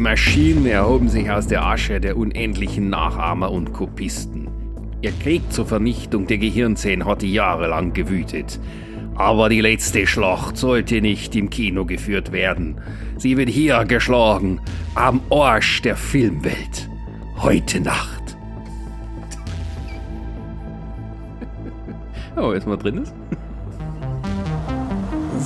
Die Maschinen erhoben sich aus der Asche der unendlichen Nachahmer und Kopisten. Ihr Krieg zur Vernichtung der Gehirnzellen hatte jahrelang gewütet. Aber die letzte Schlacht sollte nicht im Kino geführt werden. Sie wird hier geschlagen, am Arsch der Filmwelt. Heute Nacht. Oh, erstmal drin ist.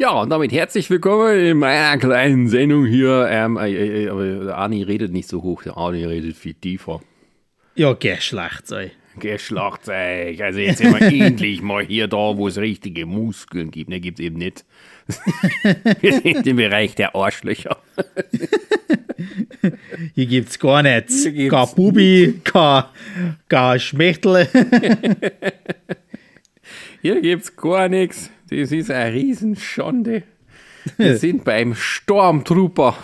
Ja, und damit herzlich willkommen in meiner kleinen Sendung hier. Ähm, äh, äh, aber Arni redet nicht so hoch, der Arni redet viel tiefer. Ja, Geschlagzeug. Geschlagzeug. Also jetzt sind wir endlich mal hier da, wo es richtige Muskeln gibt. Ne, gibt es eben nicht. wir sind im Bereich der Arschlöcher. Hier gibt's gar nichts. Gar Bubi, gar, gar Schmächtel. Hier gibt's gar nichts. Das ist eine Riesenschande. Wir sind beim Stormtrooper.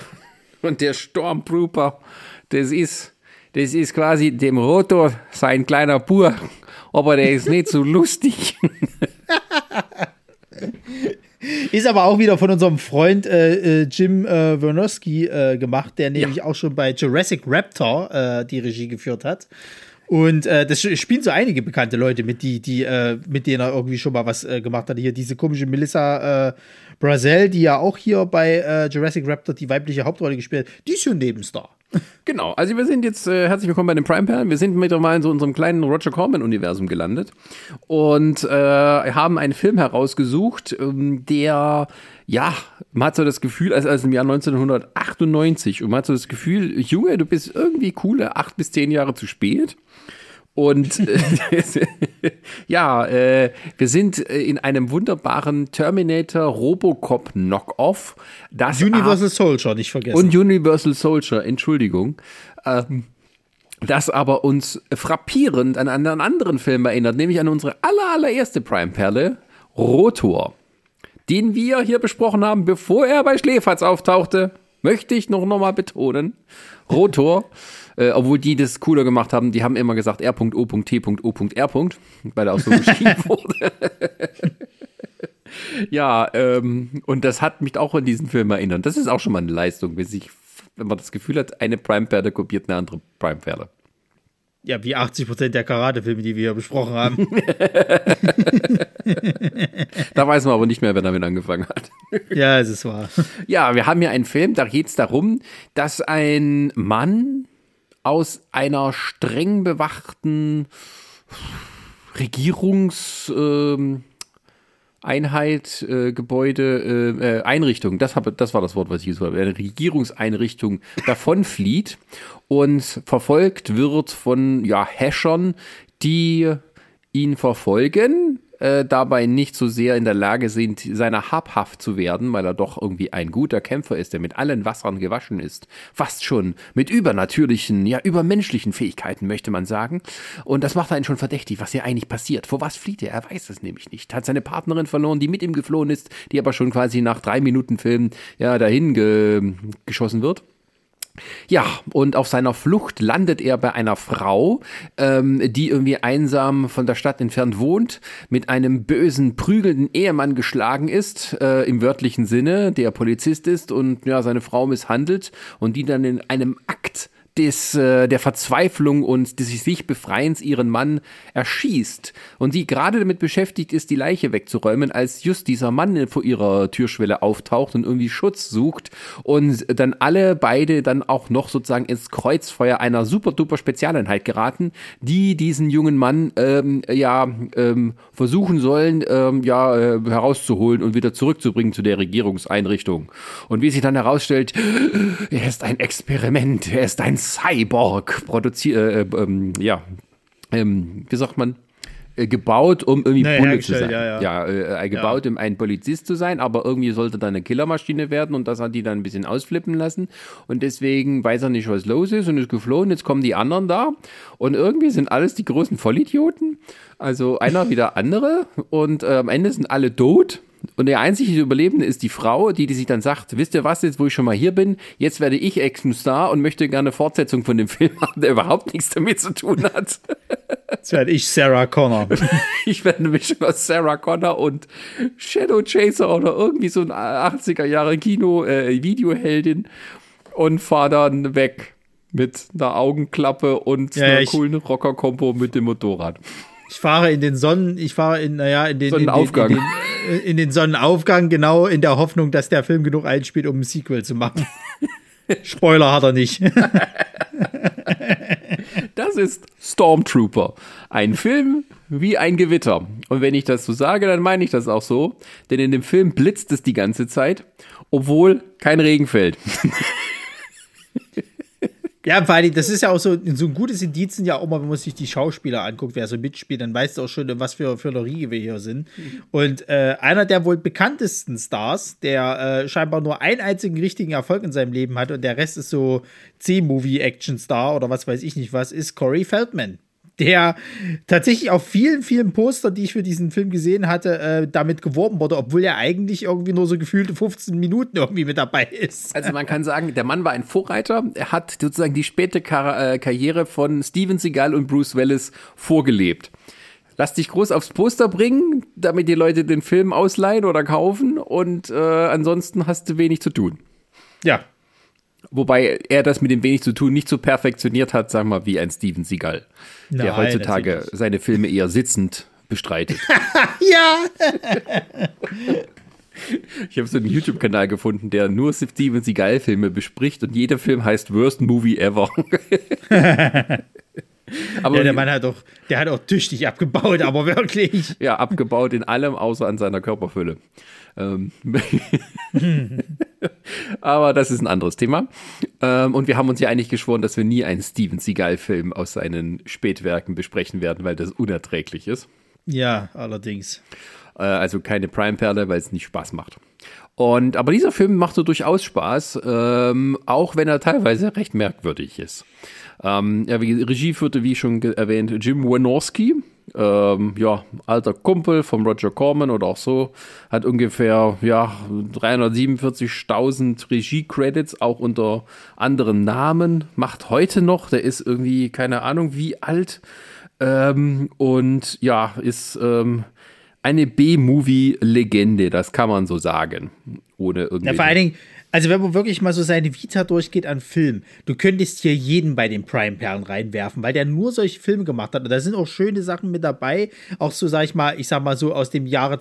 Und der Stormtrooper, das ist, das ist quasi dem Rotor sein kleiner Bur. Aber der ist nicht so lustig. Ist aber auch wieder von unserem Freund äh, äh Jim äh, Wernoski äh, gemacht, der nämlich ja. auch schon bei Jurassic Raptor äh, die Regie geführt hat. Und äh, das spielen so einige bekannte Leute mit, die, die, äh, mit denen er irgendwie schon mal was äh, gemacht hat. Hier diese komische Melissa äh, Brazel, die ja auch hier bei äh, Jurassic Raptor die weibliche Hauptrolle gespielt hat, die ist schon Nebenstar. Genau, also wir sind jetzt, äh, herzlich willkommen bei den Prime Perlen. Wir sind mittlerweile in so unserem kleinen Roger Corman-Universum gelandet und äh, haben einen Film herausgesucht, ähm, der, ja, man hat so das Gefühl, als, als im Jahr 1998 und man hat so das Gefühl, Junge, du bist irgendwie coole acht bis zehn Jahre zu spät. Und äh, ja, äh, wir sind äh, in einem wunderbaren Terminator Robocop Knockoff. Das Universal Soldier, nicht vergessen. Und Universal Soldier, Entschuldigung. Ähm, das aber uns frappierend an einen anderen Film erinnert, nämlich an unsere aller, allererste Prime-Perle, Rotor, den wir hier besprochen haben, bevor er bei Schläferz auftauchte. Möchte ich noch, noch mal betonen. Rotor. Äh, obwohl die das cooler gemacht haben, die haben immer gesagt R.O.T.O.R. weil er auch so geschrieben wurde. ja, ähm, und das hat mich auch an diesen Film erinnert. Das ist auch schon mal eine Leistung, wenn, sich, wenn man das Gefühl hat, eine Prime-Perle kopiert eine andere Prime-Perle. Ja, wie 80 Prozent der Karate-Filme, die wir hier besprochen haben. da weiß man aber nicht mehr, wer damit angefangen hat. ja, es ist wahr. Ja, wir haben hier einen Film, da geht es darum, dass ein Mann aus einer streng bewachten Regierungseinheit, äh, Gebäude, äh, äh, Einrichtung, das, hab, das war das Wort, was ich gesagt habe, eine Regierungseinrichtung davonflieht und verfolgt wird von ja, Häschern, die ihn verfolgen, äh, dabei nicht so sehr in der Lage sind, seiner habhaft zu werden, weil er doch irgendwie ein guter Kämpfer ist, der mit allen Wassern gewaschen ist. Fast schon mit übernatürlichen, ja, übermenschlichen Fähigkeiten, möchte man sagen. Und das macht einen schon verdächtig, was hier eigentlich passiert. Vor was flieht er? Er weiß es nämlich nicht. Hat seine Partnerin verloren, die mit ihm geflohen ist, die aber schon quasi nach drei Minuten Film, ja, dahin ge geschossen wird. Ja, und auf seiner Flucht landet er bei einer Frau, ähm, die irgendwie einsam von der Stadt entfernt wohnt, mit einem bösen, prügelnden Ehemann geschlagen ist, äh, im wörtlichen Sinne, der Polizist ist und ja, seine Frau misshandelt und die dann in einem Akt des, äh, der Verzweiflung und des sich Befreiens ihren Mann erschießt und sie gerade damit beschäftigt ist, die Leiche wegzuräumen, als just dieser Mann vor ihrer Türschwelle auftaucht und irgendwie Schutz sucht und dann alle beide dann auch noch sozusagen ins Kreuzfeuer einer super duper Spezialeinheit geraten, die diesen jungen Mann ähm, ja ähm, versuchen sollen, ähm, ja äh, herauszuholen und wieder zurückzubringen zu der Regierungseinrichtung. Und wie sich dann herausstellt, er ist ein Experiment, er ist ein Cyborg produziert, äh, ähm, ja, ähm, wie sagt man, äh, gebaut, um irgendwie Naja, Bulle zu sein. hergestellt, ja, ja. äh, gebaut, um ein Polizist zu sein, aber irgendwie sollte da eine Killermaschine werden und das hat die dann ein bisschen ausflippen lassen. Und deswegen weiß er nicht, was los ist und ist geflohen. Jetzt kommen die anderen da und irgendwie sind alles die großen Vollidioten. Also einer wie der andere und äh, am Ende sind alle tot. Und der einzige Überlebende ist die Frau, die, die sich dann sagt, wisst ihr was, jetzt wo ich schon mal hier bin, jetzt werde ich Action-Star und möchte gerne eine Fortsetzung von dem Film haben, der überhaupt nichts damit zu tun hat. Jetzt werde ich Sarah Connor. Ich werde eine Mischung aus Sarah Connor und Shadow Chaser oder irgendwie so ein 80er Jahre Kino äh, Videoheldin und fahre dann weg mit einer Augenklappe und Ja, einer ich- coolen Rocker-Kombo mit dem Motorrad. Ich fahre in den Sonnen, ich fahre in, naja, in den Sonnenaufgang. In den, in, den, in den Sonnenaufgang, genau, in der Hoffnung, dass der Film genug einspielt, um ein Sequel zu machen. Spoiler hat er nicht. Das ist Stormtrooper. Ein Film wie ein Gewitter. Und wenn ich das so sage, dann meine ich das auch so. Denn in dem Film blitzt es die ganze Zeit, obwohl kein Regen fällt. Ja, allem, das ist ja auch so, so ein gutes Indiz sind ja auch immer, wenn man sich die Schauspieler anguckt, wer so mitspielt, dann weißt du auch schon, was für, für eine Riege wir hier sind. Und äh, einer der wohl bekanntesten Stars, der äh, scheinbar nur einen einzigen richtigen Erfolg in seinem Leben hat und der Rest ist so C-Movie-Action-Star oder was weiß ich nicht was, ist Corey Feldman. Der tatsächlich auf vielen, vielen Postern, die ich für diesen Film gesehen hatte, äh, damit geworben wurde, obwohl er eigentlich irgendwie nur so gefühlte 15 Minuten irgendwie mit dabei ist. Also man kann sagen, der Mann war ein Vorreiter. Er hat sozusagen die späte Kar äh, Karriere von Steven Seagal und Bruce Willis vorgelebt. Lass dich groß aufs Poster bringen, damit die Leute den Film ausleihen oder kaufen und äh, ansonsten hast du wenig zu tun. Ja, Wobei er das mit dem wenig zu tun nicht so perfektioniert hat, sagen wir mal, wie ein Steven Seagal, der Nein, heutzutage natürlich. seine Filme eher sitzend bestreitet. ja, Ich habe so einen YouTube-Kanal gefunden, der nur Steven Seagal-Filme bespricht und jeder Film heißt Worst Movie Ever. aber Ja, der Mann hat doch, der hat auch tüchtig abgebaut, aber wirklich. ja, abgebaut in allem, außer an seiner Körperfülle. Ähm, aber das ist ein anderes Thema. Ähm, und wir haben uns ja eigentlich geschworen, dass wir nie einen Steven Seagal-Film aus seinen Spätwerken besprechen werden, weil das unerträglich ist. Ja, allerdings. Äh, also keine Prime-Perle, weil es nicht Spaß macht. Und, aber dieser Film macht so durchaus Spaß, ähm, auch wenn er teilweise recht merkwürdig ist. Ähm, ja, wie, Regie führte, wie schon erwähnt, Jim Wynorski. Ähm, ja, alter Kumpel von Roger Corman oder auch so. Hat ungefähr, ja, 347.000 Regie-Credits, auch unter anderen Namen. Macht heute noch, der ist irgendwie, keine Ahnung, wie alt. Ähm, und ja, ist ähm, eine B-Movie-Legende, das kann man so sagen. Ohne irgendwie. Ja, vor allen Dingen, also wenn man wirklich mal so seine Vita durchgeht an Film, du könntest hier jeden bei den Prime-Perlen reinwerfen, weil der nur solche Filme gemacht hat. Und da sind auch schöne Sachen mit dabei. Auch so, sag ich mal, ich sag mal so aus dem Jahre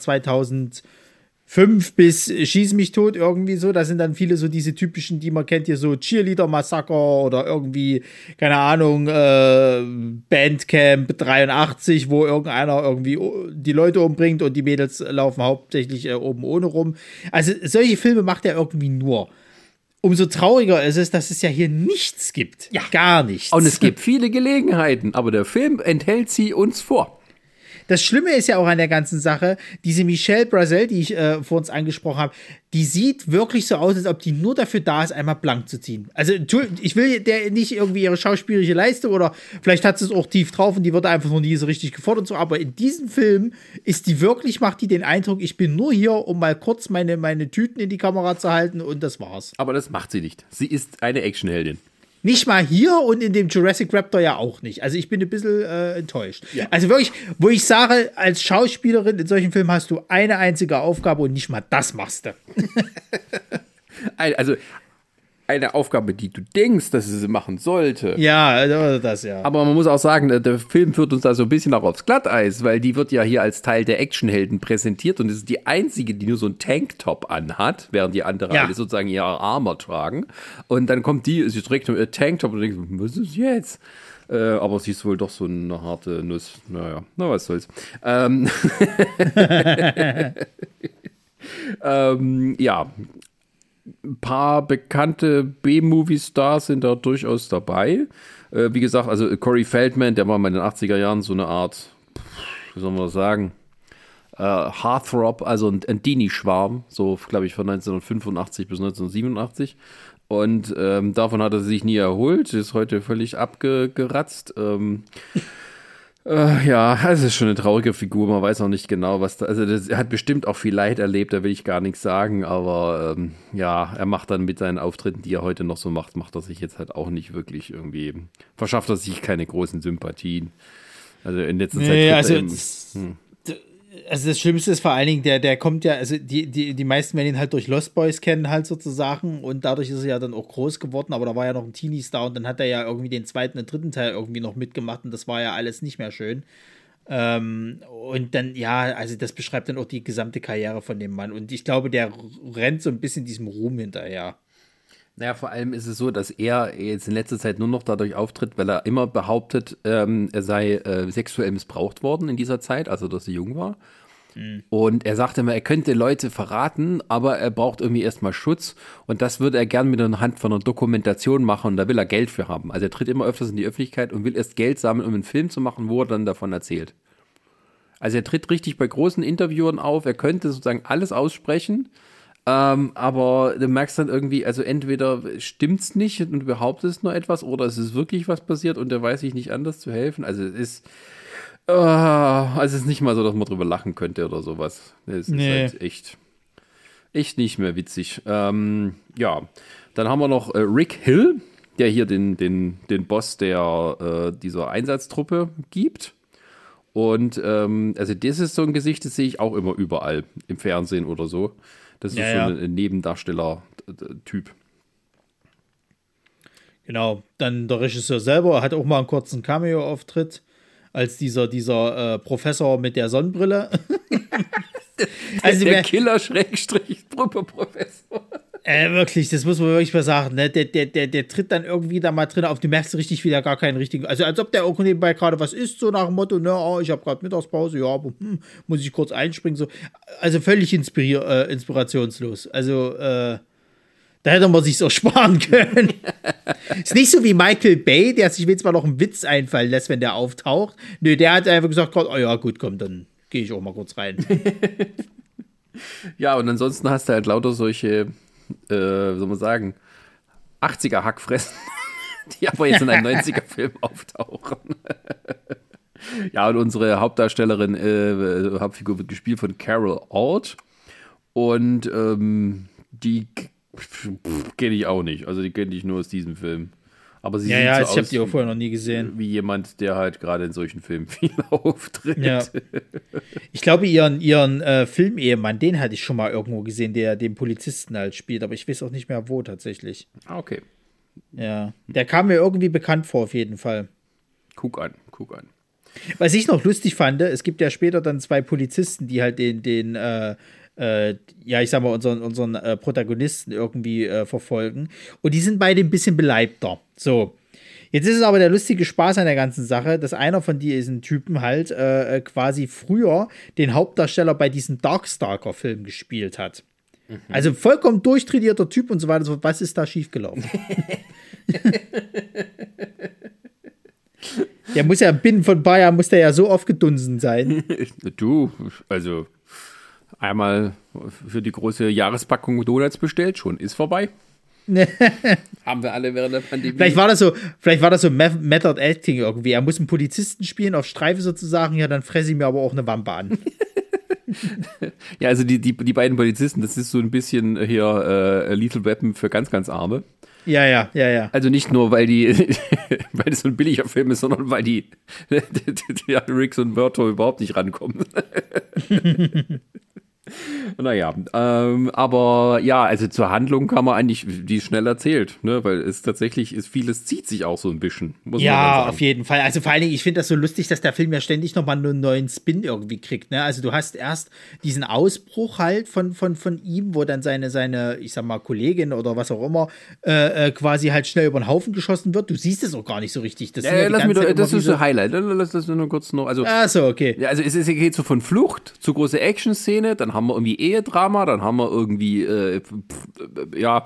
2005 bis Schieß mich tot irgendwie so. Da sind dann viele so diese typischen, die man kennt, hier so Cheerleader-Massaker oder irgendwie, keine Ahnung, äh, Bandcamp 83, wo irgendeiner irgendwie die Leute umbringt und die Mädels laufen hauptsächlich äh, oben ohne rum. Also solche Filme macht er irgendwie nur. Umso trauriger ist es, dass es ja hier nichts gibt. Ja. Gar nichts. Und es gibt viele Gelegenheiten, aber der Film enthält sie uns vor. Das Schlimme ist ja auch an der ganzen Sache, diese Michelle Brazel, die ich äh, vor uns angesprochen habe, die sieht wirklich so aus, als ob die nur dafür da ist, einmal blank zu ziehen. Also ich will der nicht irgendwie ihre schauspielerische Leistung oder vielleicht hat sie es auch tief drauf und die wird einfach nur nie so richtig gefordert, so, aber in diesem Film ist die wirklich, macht die den Eindruck, ich bin nur hier, um mal kurz meine, meine Tüten in die Kamera zu halten und das war's. Aber das macht sie nicht. Sie ist eine Actionheldin. Nicht mal hier und in dem Jurassic Raptor ja auch nicht. Also ich bin ein bisschen äh, enttäuscht. Also wirklich, wo ich sage, als Schauspielerin in solchen Filmen hast du eine einzige Aufgabe und nicht mal das machst du. Also eine Aufgabe, die du denkst, dass sie sie machen sollte. Ja, also das ja. Aber man muss auch sagen, der- der Film führt uns da so ein bisschen auch aufs Glatteis, weil die wird ja hier als Teil der Actionhelden präsentiert und es ist die einzige, die nur so einen Tanktop anhat, während die anderen Ja. alle sozusagen ihre Armor tragen. Und dann kommt die, sie trägt nur ihr Tanktop und denkt, was ist jetzt? Äh, aber sie ist wohl doch so eine harte Nuss. Naja, na was soll's. Ähm, ähm, ja, ein paar bekannte B-Movie-Stars sind da durchaus dabei. Äh, wie gesagt, also Corey Feldman, der war mal in den 80er Jahren so eine Art wie soll man das sagen? Äh, Heartthrob, also ein, ein Dini-Schwarm, so glaube ich von 1985 bis 1987. Und ähm, davon hat er sich nie erholt, ist heute völlig abgeratzt. Ähm, äh, ja, es ist schon eine traurige Figur, man weiß auch nicht genau, was da. Also, er hat bestimmt auch viel Leid erlebt, da will ich gar nichts sagen, aber ähm, ja, er macht dann mit seinen Auftritten, die er heute noch so macht, macht er sich jetzt halt auch nicht wirklich irgendwie, verschafft er sich keine großen Sympathien. Also in letzter nee, Zeit. Also, das, hm also das Schlimmste ist vor allen Dingen, der, der kommt ja, also die, die, die meisten werden ihn halt durch Lost Boys kennen, halt sozusagen. Und dadurch ist er ja dann auch groß geworden, aber da war ja noch ein Teenie-Star und dann hat er ja irgendwie den zweiten und dritten Teil irgendwie noch mitgemacht und das war ja alles nicht mehr schön. Ähm, und dann, ja, also das beschreibt dann auch die gesamte Karriere von dem Mann. Und ich glaube, der rennt so ein bisschen diesem Ruhm hinterher. Naja, vor allem ist es so, dass er jetzt in letzter Zeit nur noch dadurch auftritt, weil er immer behauptet, ähm, er sei äh, sexuell missbraucht worden in dieser Zeit, also dass er jung war. Mhm. Und er sagte immer, er könnte Leute verraten, aber er braucht irgendwie erstmal Schutz. Und das würde er gern mit der Hand von einer Dokumentation machen und da will er Geld für haben. Also er tritt immer öfters in die Öffentlichkeit und will erst Geld sammeln, um einen Film zu machen, wo er dann davon erzählt. Also er tritt richtig bei großen Interviewern auf, er könnte sozusagen alles aussprechen ähm, aber du merkst dann irgendwie, also entweder stimmt's nicht und du behauptest nur etwas oder es ist wirklich was passiert und der weiß sich nicht anders zu helfen. Also es ist, uh, also es ist nicht mal so, dass man drüber lachen könnte oder sowas. Es nee. ist halt echt, echt nicht mehr witzig. Ähm, ja, dann haben wir noch äh, Rick Hill, der hier den, den, den Boss der, äh, dieser Einsatztruppe gibt. Und ähm, also das ist so ein Gesicht, das sehe ich auch immer überall im Fernsehen oder so. Das ist ja, so ein Nebendarsteller-Typ. Genau, dann der Regisseur selber hat auch mal einen kurzen Cameo-Auftritt als dieser, dieser äh, Professor mit der Sonnenbrille. also der Killer-Professor. Äh, wirklich, das muss man wirklich mal sagen. Ne? Der, der, der, der tritt dann irgendwie da mal drin auf. Du merkst richtig, wie der gar keinen richtigen. Also, als ob der auch nebenbei gerade was isst, so nach dem Motto: Ne, oh, ich habe gerade Mittagspause, ja, aber hm, muss ich kurz einspringen. So. Also, völlig inspirier äh, inspirationslos. Also, äh, da hätte man sich auch sparen können. ist nicht so wie Michael Bay, der sich jetzt mal noch einen Witz einfallen lässt, wenn der auftaucht. Nö, der hat einfach gesagt: Oh ja, gut, komm, dann gehe ich auch mal kurz rein. ja, und ansonsten hast du halt lauter solche äh, soll man sagen, 80er Hackfressen, die aber jetzt in einem 90er-Film auftauchen. ja, und unsere Hauptdarstellerin, äh, Hauptfigur wird gespielt von Carol Alt. Und ähm, die kenne ich auch nicht. Also die kenne ich nur aus diesem Film. Aber sie ja, ja, so ich habe die auch vorher noch nie gesehen. Wie jemand, der halt gerade in solchen Filmen viel auftritt. Ja. Ich glaube, ihren, ihren äh, Filmehemann, den hatte ich schon mal irgendwo gesehen, der den Polizisten halt spielt, aber ich weiß auch nicht mehr wo tatsächlich. Ah, okay. Ja, der kam mir irgendwie bekannt vor, auf jeden Fall. Guck an, guck an. Was ich noch lustig fand, es gibt ja später dann zwei Polizisten, die halt den, den äh, äh, ja, ich sag mal, unseren, unseren äh, Protagonisten irgendwie äh, verfolgen. Und die sind beide ein bisschen beleibter. So. Jetzt ist es aber der lustige Spaß an der ganzen Sache, dass einer von diesen Typen halt äh, äh, quasi früher den Hauptdarsteller bei diesem Darkstalker-Film gespielt hat. Mhm. Also vollkommen durchtrainierter Typ und so weiter. So, was ist da schiefgelaufen? der muss ja binnen von Bayern muss der ja so aufgedunsen sein. Du, also einmal für die große Jahrespackung Donuts bestellt, schon ist vorbei. Haben wir alle während der Pandemie. Vielleicht war das so, vielleicht war das so Method Acting irgendwie. Er muss einen Polizisten spielen auf Streife sozusagen, ja, dann fresse ich mir aber auch eine Wampe an. ja, also die, die, die beiden Polizisten, das ist so ein bisschen hier äh, Lethal Weapon für ganz, ganz Arme. Ja, ja, ja, ja. Also nicht nur, weil die, weil es so ein billiger Film ist, sondern weil die, die, die, die Riggs und Murto überhaupt nicht rankommen. Naja, ähm, aber ja, also zur Handlung kann man eigentlich, die schnell erzählt, ne? weil es tatsächlich ist, vieles zieht sich auch so ein bisschen. ja, auf jeden Fall. Also vor allen Dingen, ich finde das so lustig, dass der Film ja ständig nochmal einen neuen Spin irgendwie kriegt. Ne? Also du hast erst diesen Ausbruch halt von, von, von ihm, wo dann seine, seine, ich sag mal, Kollegin oder was auch immer, äh, äh quasi halt schnell über den Haufen geschossen wird. Du siehst es auch gar nicht so richtig. Das, ja, ja, lass mir doch, das ist so Highlight. Lass das nur kurz noch. Also, Ach so, okay. Also es, es geht so von Flucht zu große Action-Szene, dann haben wir irgendwie Ehedrama, dann haben wir irgendwie, äh, ja,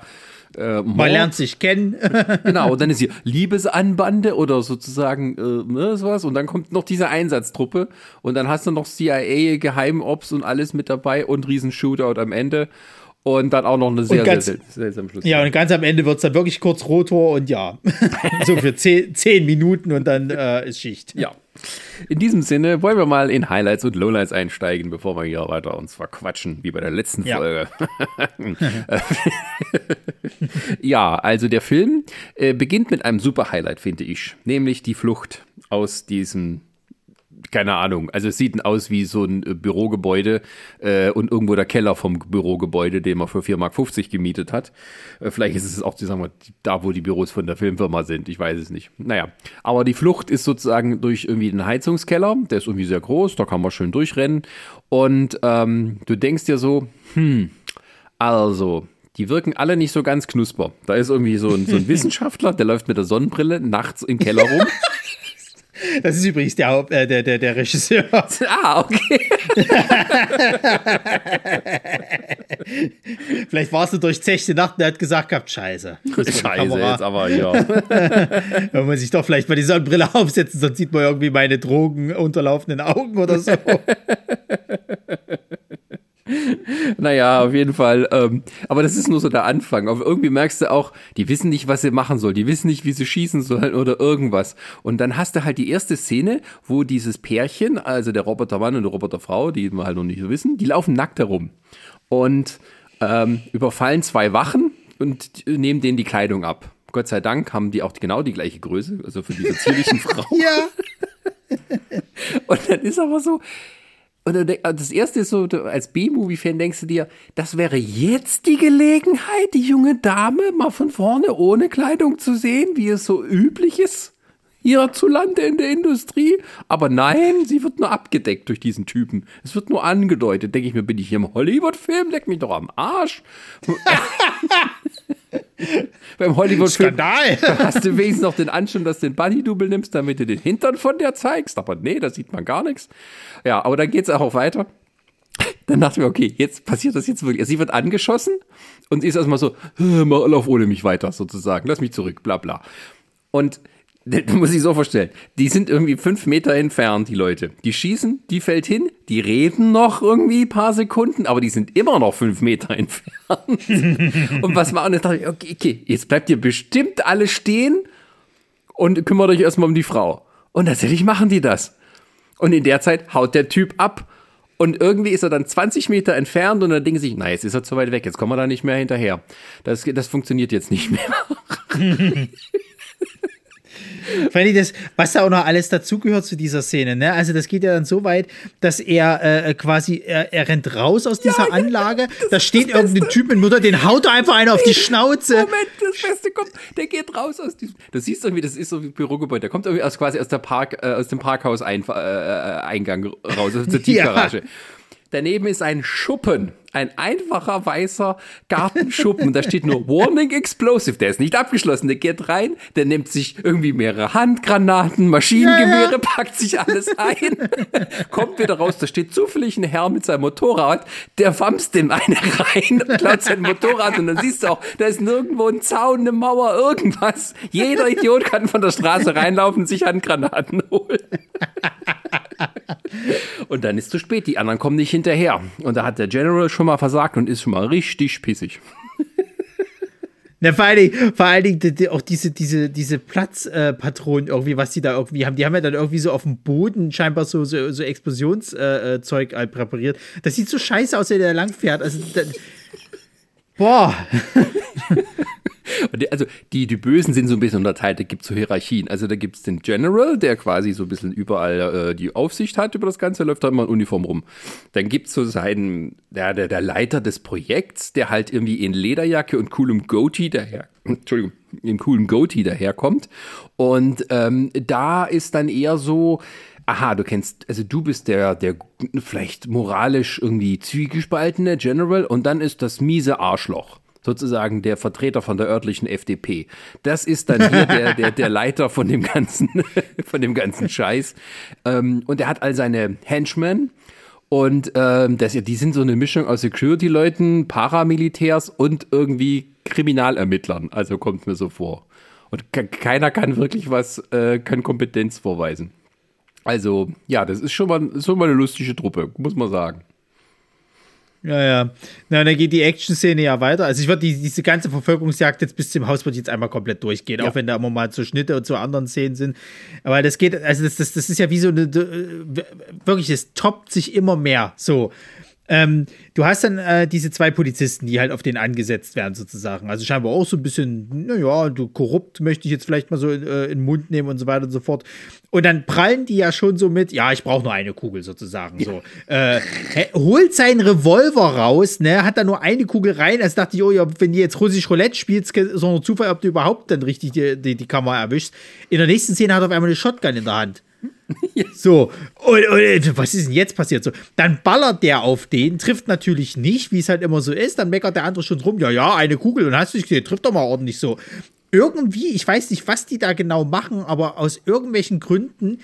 äh, Man lernt sich kennen. genau, und dann ist hier Liebesanbande oder sozusagen äh, ne, sowas. Und dann kommt noch diese Einsatztruppe. Und dann hast du noch CIA, Geheimops und alles mit dabei und riesen Shootout am Ende. Und dann auch noch eine sehr, ganz, sehr, sehr, sehr, Schluss. Ja, und ganz am Ende wird es dann wirklich kurz Rotor und ja, so für zehn, zehn Minuten und dann äh, ist Schicht. Ja. In diesem Sinne wollen wir mal in Highlights und Lowlights einsteigen, bevor wir hier weiter uns verquatschen, wie bei der letzten ja. Folge. ja, also der Film äh, beginnt mit einem super Highlight, finde ich, nämlich die Flucht aus diesem keine Ahnung. Also es sieht aus wie so ein äh, Bürogebäude äh, und irgendwo der Keller vom Bürogebäude, den man für 4,50 Mark gemietet hat. Äh, vielleicht ist es auch, sagen wir, da, wo die Büros von der Filmfirma sind. Ich weiß es nicht. Naja, aber die Flucht ist sozusagen durch irgendwie den Heizungskeller. Der ist irgendwie sehr groß, da kann man schön durchrennen. Und ähm, du denkst dir so, hm, also, die wirken alle nicht so ganz knusper. Da ist irgendwie so ein, so ein Wissenschaftler, der läuft mit der Sonnenbrille nachts im Keller rum. Das ist übrigens der, äh, der, der, der Regisseur. Ah, okay. Vielleicht warst du durch zechte Nacht und er hat gesagt gehabt, scheiße. Scheiße jetzt aber, ja. Wenn man sich doch vielleicht mal die Sonnenbrille aufsetzt, sonst sieht man irgendwie meine Drogen unterlaufenden Augen oder so. naja, auf jeden Fall. Ähm, aber das ist nur so der Anfang. Aber irgendwie merkst du auch, die wissen nicht, was sie machen sollen. Die wissen nicht, wie sie schießen sollen oder irgendwas. Und dann hast du halt die erste Szene, wo dieses Pärchen, also der Robotermann und die Roboterfrau, die wir halt noch nicht so wissen, die laufen nackt herum. Und ähm, überfallen zwei Wachen und nehmen denen die Kleidung ab. Gott sei Dank haben die auch genau die gleiche Größe, also für diese zierlichen Frauen. ja. und dann ist aber so, und das erste ist so, als B-Movie-Fan denkst du dir, das wäre jetzt die Gelegenheit, die junge Dame mal von vorne ohne Kleidung zu sehen, wie es so üblich ist hierzulande in der Industrie. Aber nein, sie wird nur abgedeckt durch diesen Typen. Es wird nur angedeutet. Denke ich mir, bin ich hier im Hollywood-Film? Leck mich doch am Arsch. Beim Hollywood-Film hast du wenigstens noch den Anschein, dass du den Buddy-Double nimmst, damit du den Hintern von der zeigst. Aber nee, da sieht man gar nichts. Ja, aber dann geht es auch weiter. Dann dachte ich mir, okay, jetzt passiert das jetzt wirklich. Sie wird angeschossen und sie ist erstmal so, lauf ohne mich weiter, sozusagen. Lass mich zurück, bla bla. Und muss ich so vorstellen. Die sind irgendwie fünf Meter entfernt, die Leute. Die schießen, die fällt hin, die reden noch irgendwie ein paar Sekunden, aber die sind immer noch fünf Meter entfernt. und was und dann dachte ich, okay, okay, jetzt bleibt ihr bestimmt alle stehen und kümmert euch erstmal um die Frau. Und tatsächlich machen die das. Und in der Zeit haut der Typ ab. Und irgendwie ist er dann 20 Meter entfernt und dann denken sich, na, jetzt ist er zu weit weg, jetzt kommen wir da nicht mehr hinterher. Das, das funktioniert jetzt nicht mehr. Fand ich das, was da auch noch alles dazugehört zu dieser Szene, ne? Also das geht ja dann so weit, dass er äh, quasi, er, er, rennt raus aus dieser ja, Anlage, ja, da steht irgendein Typ mit Mutter, den haut er einfach einen auf die Schnauze. Moment, das Beste kommt, der geht raus aus diesem, du siehst irgendwie, das ist so ein Bürogebäude, der kommt irgendwie aus, quasi aus der Park, äh, aus dem Parkhaus -Ein äh, Eingang raus, aus der Tiefgarage. Ja. Daneben ist ein Schuppen, ein einfacher weißer Gartenschuppen. da steht nur Warning Explosive. Der ist nicht abgeschlossen. Der geht rein, der nimmt sich irgendwie mehrere Handgranaten, Maschinengewehre, ja, ja. packt sich alles ein, kommt wieder raus. Da steht zufällig ein Herr mit seinem Motorrad, der wamst dem eine rein und klaut sein Motorrad. Und dann siehst du auch, da ist nirgendwo ein Zaun, eine Mauer, irgendwas. Jeder Idiot kann von der Straße reinlaufen und sich Handgranaten holen. Und dann ist zu spät, die anderen kommen nicht hinterher. Und da hat der General schon mal versagt und ist schon mal richtig pissig. Na, vor allen Dingen, vor allen Dingen auch diese, diese, diese Platzpatronen äh, irgendwie, was die da irgendwie haben. Die haben ja dann irgendwie so auf dem Boden scheinbar so, so, so Explosionszeug äh, äh, präpariert. Das sieht so scheiße aus, wenn der langfährt. Also, da, boah. also die, die Bösen sind so ein bisschen unterteilt, da gibt es so Hierarchien. Also da gibt es den General, der quasi so ein bisschen überall äh, die Aufsicht hat über das Ganze, läuft da immer in Uniform rum. Dann gibt es so seinen, der, der, der Leiter des Projekts, der halt irgendwie in Lederjacke und coolem Goatee daher, Entschuldigung, in coolem Goatee daherkommt. Und ähm, da ist dann eher so, aha, du kennst, also du bist der, der vielleicht moralisch irgendwie zwiegespaltene General und dann ist das miese Arschloch sozusagen der Vertreter von der örtlichen FDP. Das ist dann hier der, der, der Leiter von dem ganzen, von dem ganzen Scheiß. Ähm, und er hat all seine Henchmen Und ähm, das, die sind so eine Mischung aus Security-Leuten, Paramilitärs und irgendwie Kriminalermittlern. Also kommt mir so vor. Und keiner kann wirklich was, äh, kann Kompetenz vorweisen. Also, ja, das ist schon mal, ist schon mal eine lustige Truppe, muss man sagen. Ja, ja. Na, dann geht die Action-Szene ja weiter. Also ich würde die, diese ganze Verfolgungsjagd jetzt bis zum Haus wird jetzt einmal komplett durchgehen, ja. auch wenn da immer mal so Schnitte und so anderen Szenen sind. Aber das geht, also das, das, das ist ja wie so eine, wirklich, es toppt sich immer mehr so. Ähm, du hast dann äh, diese zwei Polizisten, die halt auf den angesetzt werden, sozusagen. Also scheinbar auch so ein bisschen, naja, du korrupt möchte ich jetzt vielleicht mal so äh, in den Mund nehmen und so weiter und so fort. Und dann prallen die ja schon so mit, ja, ich brauche nur eine Kugel sozusagen. So. Äh, holt seinen Revolver raus, ne, hat da nur eine Kugel rein. Also dachte ich, oh ja, wenn du jetzt russisch Roulette spielst, ist auch nur Zufall, ob du überhaupt dann richtig die, die, die Kamera erwischst. In der nächsten Szene hat er auf einmal eine Shotgun in der Hand. So, und, und, was ist denn jetzt passiert? So, dann ballert der auf den, trifft natürlich nicht, wie es halt immer so ist. Dann meckert der andere schon drum, ja, ja, eine Kugel und hast du dich gesehen, trifft doch mal ordentlich so. Irgendwie, ich weiß nicht, was die da genau machen, aber aus irgendwelchen Gründen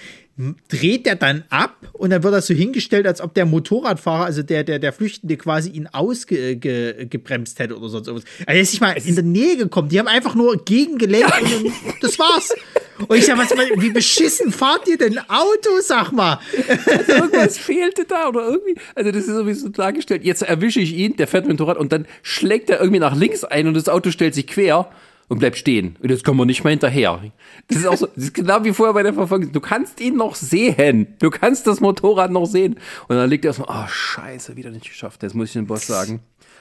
dreht er dann ab und dann wird das so hingestellt, als ob der Motorradfahrer, also der, der, der Flüchtende quasi ihn ausgebremst hätte oder sonst irgendwas. Also er ist nicht mal in der Nähe gekommen. Die haben einfach nur gegengelenkt und das war's. Und ich sag, was, wie beschissen fahrt ihr denn Auto, sag mal? Also irgendwas fehlte da oder irgendwie. Also das ist sowieso dargestellt. Jetzt erwische ich ihn, der fährt mit dem Motorrad und dann schlägt er irgendwie nach links ein und das Auto stellt sich quer und bleibt stehen. Und jetzt kommen wir nicht mehr hinterher. Das ist auch so, das ist genau wie vorher bei der Verfolgung. Du kannst ihn noch sehen. Du kannst das Motorrad noch sehen. Und dann liegt er so, oh, scheiße, wieder nicht geschafft. Das muss ich dem Boss sagen.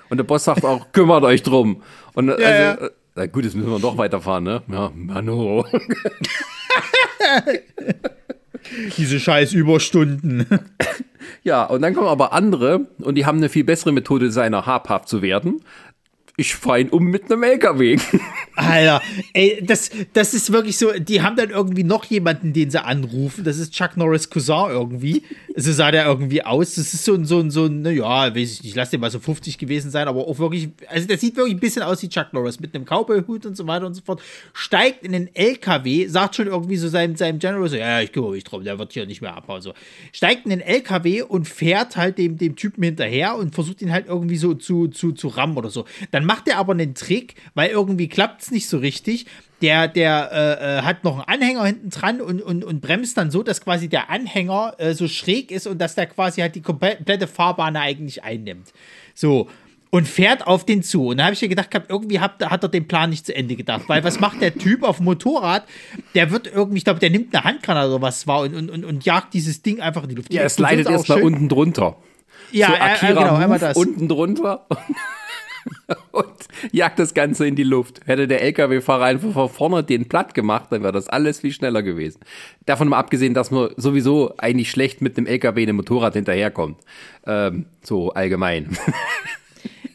Und der Boss sagt auch, kümmert euch drum. Und ja, also, ja. Na gut, jetzt müssen wir doch weiterfahren, ne? Ja, Mano. Diese scheiß Überstunden. Ja, und dann kommen aber andere und die haben eine viel bessere Methode, seiner habhaft zu werden ich fahre ihn um mit einem LKW. Alter, ey, das, das ist wirklich so, die haben dann irgendwie noch jemanden, den sie anrufen. Das ist Chuck Norris Cousin irgendwie. So sah der irgendwie aus. Das ist so ein, so ein, so ein, naja, weiß ich nicht, lass den mal so 50 gewesen sein, aber auch wirklich, also der sieht wirklich ein bisschen aus wie Chuck Norris mit einem Cowboy-Hut und so weiter und so fort. Steigt in den LKW, sagt schon irgendwie so seinem, seinem General so, ja, ich kümmere mich drum, der wird hier nicht mehr abhauen. So. Steigt in den LKW und fährt halt dem, dem Typen hinterher und versucht ihn halt irgendwie so zu, zu, zu rammen oder so. Dann macht er aber einen Trick, weil irgendwie klappt es nicht so richtig. Der, der äh, äh, hat noch einen Anhänger hinten dran und, und, und bremst dann so, dass quasi der Anhänger äh, so schräg ist und dass der quasi halt die komplette Fahrbahn eigentlich einnimmt. So. Und fährt auf den zu. Und da habe ich mir gedacht, irgendwie hat, hat er den Plan nicht zu Ende gedacht. Weil was macht der Typ auf dem Motorrad? Der wird irgendwie, ich glaube, der nimmt eine Handgranate oder was war und, und, und, und jagt dieses Ding einfach in die Luft. Ja, es leidet erstmal unten drunter. Ja, so Akira äh, genau, einmal das. Unten drunter. und jagt das Ganze in die Luft. Hätte der LKW-Fahrer einfach von vorne den platt gemacht, dann wäre das alles viel schneller gewesen. Davon mal abgesehen, dass man sowieso eigentlich schlecht mit dem LKW in dem Motorrad hinterherkommt. Ähm, so allgemein.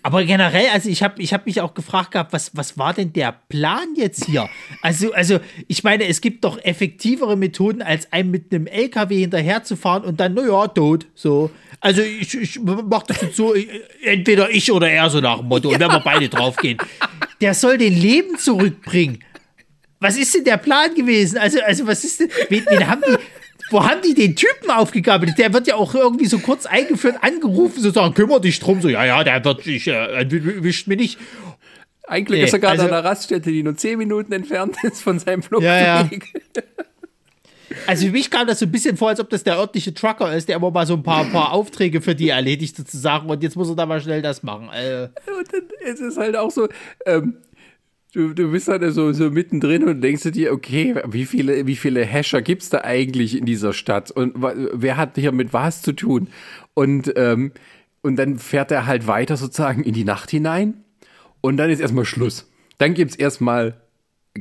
Aber generell, also ich habe ich hab mich auch gefragt gehabt, was, was war denn der Plan jetzt hier? Also, also ich meine, es gibt doch effektivere Methoden, als einem mit einem LKW hinterherzufahren und dann, naja, tot. So. Also ich, ich mach das jetzt so, entweder ich oder er, so nach dem Motto, ja. und wenn wir beide draufgehen. Der soll den Leben zurückbringen. Was ist denn der Plan gewesen? Also, also was ist denn, wen, wen haben die, wo haben die den Typen aufgegabelt? Der wird ja auch irgendwie so kurz eingeführt, angerufen, so sagen, kümmere dich drum, so, ja, ja, der wird, ich, äh, wischt mir nicht. Eigentlich nee, ist er gerade also, an einer Raststätte, die nur zehn Minuten entfernt ist von seinem Flugweg. Ja, ja. Also für mich kam das so ein bisschen vor, als ob das der örtliche Trucker ist, der immer mal so ein paar, paar Aufträge für die erledigt sozusagen und jetzt muss er da mal schnell das machen. Äh. Und dann ist es halt auch so, ähm, du, du bist halt so, so mittendrin und denkst dir, okay, wie viele, wie viele Hasher gibt es da eigentlich in dieser Stadt und wer hat hier mit was zu tun? Und, ähm, und dann fährt er halt weiter sozusagen in die Nacht hinein und dann ist erstmal Schluss. Dann gibt es erstmal,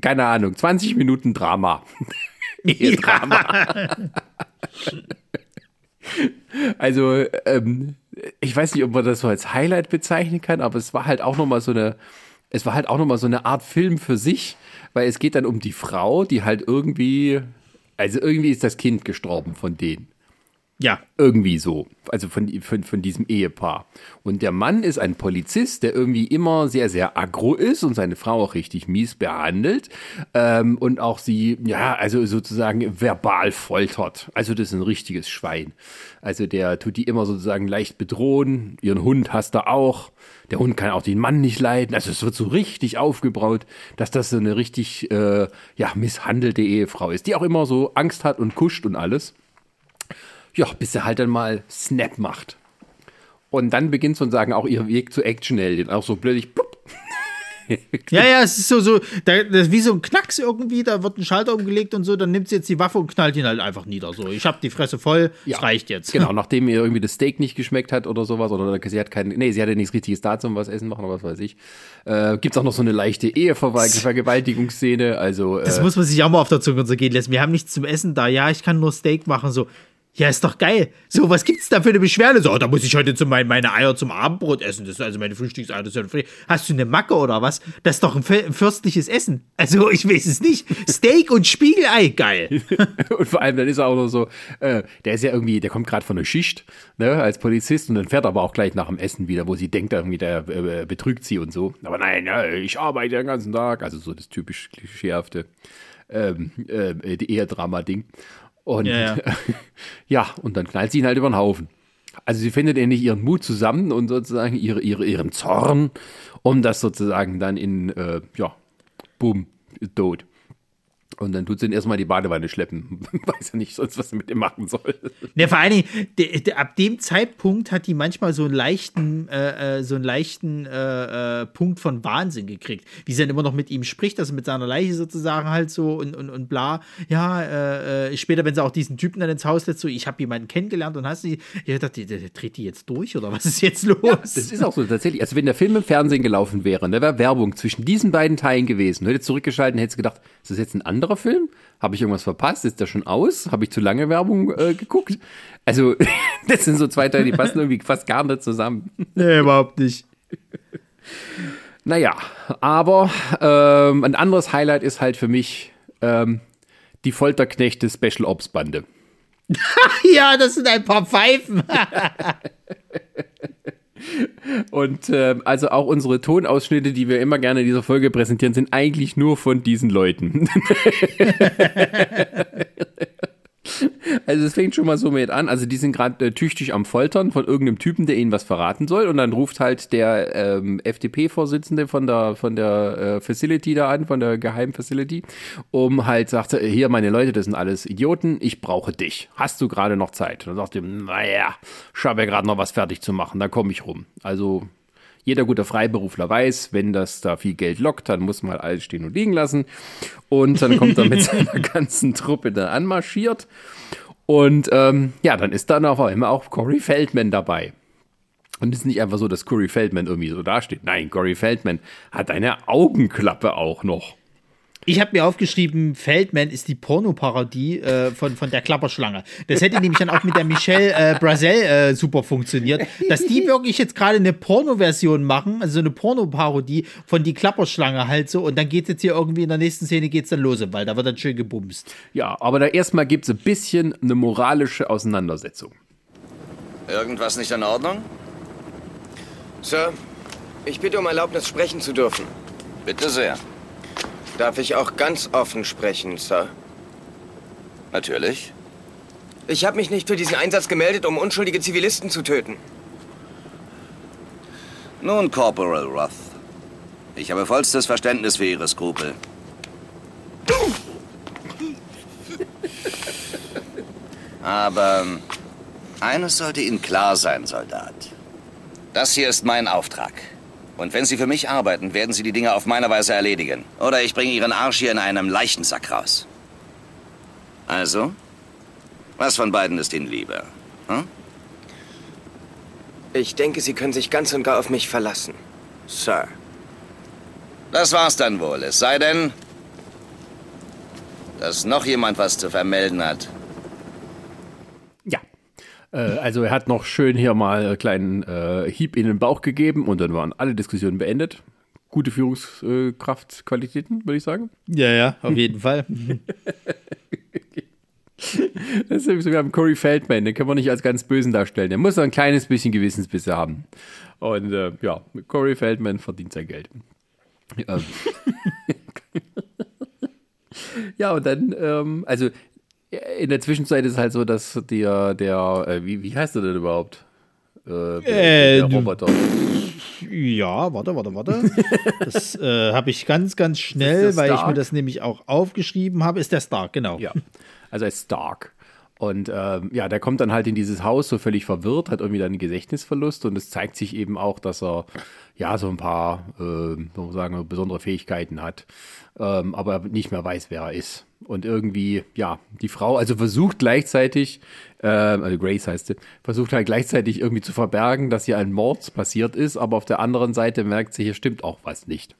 keine Ahnung, 20 Minuten Drama. Ehedrama. also, ähm, ich weiß nicht, ob man das so als Highlight bezeichnen kann, aber es war halt auch nochmal so eine, es war halt auch nochmal so eine Art Film für sich, weil es geht dann um die Frau, die halt irgendwie, also irgendwie ist das Kind gestorben von denen. Ja. Irgendwie so. Also von, von, von diesem Ehepaar. Und der Mann ist ein Polizist, der irgendwie immer sehr, sehr aggro ist und seine Frau auch richtig mies behandelt. Ähm, und auch sie, ja, also sozusagen verbal foltert. Also das ist ein richtiges Schwein. Also der tut die immer sozusagen leicht bedrohen. Ihren Hund hasst er auch. Der Hund kann auch den Mann nicht leiden. Also es wird so richtig aufgebraut, dass das so eine richtig, äh, ja, misshandelte Ehefrau ist, die auch immer so Angst hat und kuscht und alles. Ja, bis er halt dann mal Snap macht. Und dann beginnt sozusagen auch ihr Weg zu Action-Helden. Auch so plötzlich, plupp. Ja, ja, es ist so, so da, das ist wie so ein Knacks irgendwie, da wird ein Schalter umgelegt und so, dann nimmt sie jetzt die Waffe und knallt ihn halt einfach nieder. So, ich habe die Fresse voll, Ja. reicht jetzt. Genau, nachdem ihr irgendwie das Steak nicht geschmeckt hat oder sowas, oder sie hat kein, nee, sie hatte nichts richtiges da zum was essen machen oder was weiß ich. Äh, gibt's auch noch so eine leichte Ehevergewaltigungsszene, also, Das äh, muss man sich auch mal auf der Zunge zergehen lassen. Wir haben nichts zum Essen da. Ja, ich kann nur Steak machen. So, ja, ist doch geil. So, was gibt's da für eine Beschwerde? So, oh, da muss ich heute zum, meine Eier zum Abendbrot essen. Das ist also meine Frühstückseier. Das ist Hast du eine Macke oder was? Das ist doch ein, ein fürstliches Essen. Also, ich weiß es nicht. Steak und Spiegelei, geil. und vor allem dann ist er auch noch so, äh, der ist ja irgendwie, der kommt gerade von der Schicht, ne, als Polizist und dann fährt er aber auch gleich nach dem Essen wieder, wo sie denkt, irgendwie, der äh, betrügt sie und so. Aber nein, ja, ich arbeite den ganzen Tag, also so das typisch klischeehafte ähm, äh, Ehedrama-Ding. Und Ja, ja, ja. und dann knallt sie ihn halt über den Haufen. Also sie findet endlich ihren Mut zusammen und sozusagen ihre, ihre, ihren Zorn, um das sozusagen dann in, äh, ja, boom, tot. Und dann tut sie ihn erstmal in die Badewanne schleppen. Weiß ja nicht sonst, was sie mit ihm machen soll. Ne, vor allen Dingen, ab dem Zeitpunkt hat die manchmal so einen leichten, äh, äh, so einen leichten äh, äh, Punkt von Wahnsinn gekriegt. Wie sie dann immer noch mit ihm spricht, also mit seiner Leiche sozusagen halt so und, und, und bla. Ja, äh, äh, später, wenn sie auch diesen Typen dann ins Haus lässt, so, ich habe jemanden kennengelernt und hast die, ich dachte, der, dreht die jetzt durch oder was ist jetzt los? Das ist auch so tatsächlich. Also wenn der Film im Fernsehen gelaufen wäre, und da wäre Werbung zwischen diesen beiden Teilen gewesen, zurückgeschaltet und hättest gedacht, ist das jetzt ein anderer Film? Habe ich irgendwas verpasst? Ist der schon aus? Habe ich zu lange Werbung äh, geguckt? Also das sind so zwei Teile, die passen irgendwie fast gar nicht zusammen. nee, überhaupt nicht. Naja, aber ähm, ein anderes Highlight ist halt für mich ähm, die Folterknechte Special Ops Bande. Ja, das sind ein paar Pfeifen. Und ähm, also auch unsere Tonausschnitte, die wir immer gerne in dieser Folge präsentieren, sind eigentlich nur von diesen Leuten. Also es fängt schon mal so mit an. Also die sind gerade äh, tüchtig am Foltern von irgendeinem Typen, der ihnen was verraten soll. Und dann ruft halt der ähm, FDP-Vorsitzende von der von der äh, Facility da an, von der geheimen Facility, um halt sagt, er, hier meine Leute, das sind alles Idioten. Ich brauche dich. Hast du gerade noch Zeit? Und dann sagt er, naja, ich habe ja gerade noch was fertig zu machen. Da komme ich rum. Also jeder gute Freiberufler weiß, wenn das da viel Geld lockt, dann muss man halt alles stehen und liegen lassen. Und dann kommt er mit seiner ganzen Truppe da anmarschiert. Und ähm, ja, dann ist dann auf einmal auch Corey Feldman dabei. Und es ist nicht einfach so, dass Corey Feldman irgendwie so dasteht. Nein, Corey Feldman hat eine Augenklappe auch noch. Ich habe mir aufgeschrieben, Feldman ist die Pornoparodie äh, von, von der Klapperschlange. Das hätte nämlich dann auch mit der Michelle äh, Brazel äh, super funktioniert. Dass die wirklich jetzt gerade eine Porno-Version machen, also so eine Pornoparodie von die Klapperschlange halt so. Und dann geht jetzt hier irgendwie in der nächsten Szene geht's dann los im Wald. Da wird dann schön gebumst. Ja, aber da erstmal gibt es ein bisschen eine moralische Auseinandersetzung. Irgendwas nicht in Ordnung? Sir, ich bitte um Erlaubnis, sprechen zu dürfen. Bitte sehr. Darf ich auch ganz offen sprechen, Sir? Natürlich. Ich habe mich nicht für diesen Einsatz gemeldet, um unschuldige Zivilisten zu töten. Nun, Corporal Roth. Ich habe vollstes Verständnis für Ihre Skrupel. Aber ähm, eines sollte Ihnen klar sein, Soldat. Das hier ist mein Auftrag. Und wenn Sie für mich arbeiten, werden Sie die Dinge auf meine Weise erledigen. Oder ich bringe Ihren Arsch hier in einem Leichensack raus. Also? Was von beiden ist Ihnen lieber? Hm? Ich denke, Sie können sich ganz und gar auf mich verlassen. Sir. Das war's dann wohl. Es sei denn, dass noch jemand was zu vermelden hat. Äh, also er hat noch schön hier mal einen kleinen äh, Hieb in den Bauch gegeben und dann waren alle Diskussionen beendet. Gute Führungskraftqualitäten, würde ich sagen. Ja, ja, auf jeden Fall. Das ist so, wir haben Corey Feldman, den können wir nicht als ganz Bösen darstellen. Der muss ein kleines bisschen Gewissensbisse haben. Und äh, ja, Corey Feldman verdient sein Geld. Ähm. ja, und dann, ähm, also in der Zwischenzeit ist halt so, dass der, der, äh, wie, wie heißt der denn überhaupt? Äh, der, Äh, der Roboter. Ja, warte, warte, warte. Das äh, habe ich ganz, ganz schnell, Ist weil ich mir das nämlich auch aufgeschrieben habe. Ist der Stark, genau. Ja, also als Stark. Und ähm, ja, der kommt dann halt in dieses Haus so völlig verwirrt, hat irgendwie dann einen Gedächtnisverlust und es zeigt sich eben auch, dass er ja so ein paar, äh, sagen, besondere Fähigkeiten hat, ähm, aber nicht mehr weiß, wer er ist. Und irgendwie, ja, die Frau, also versucht gleichzeitig, äh, also Grace heißt sie, versucht halt gleichzeitig irgendwie zu verbergen, dass hier ein Mord passiert ist, aber auf der anderen Seite merkt sie, hier stimmt auch was nicht.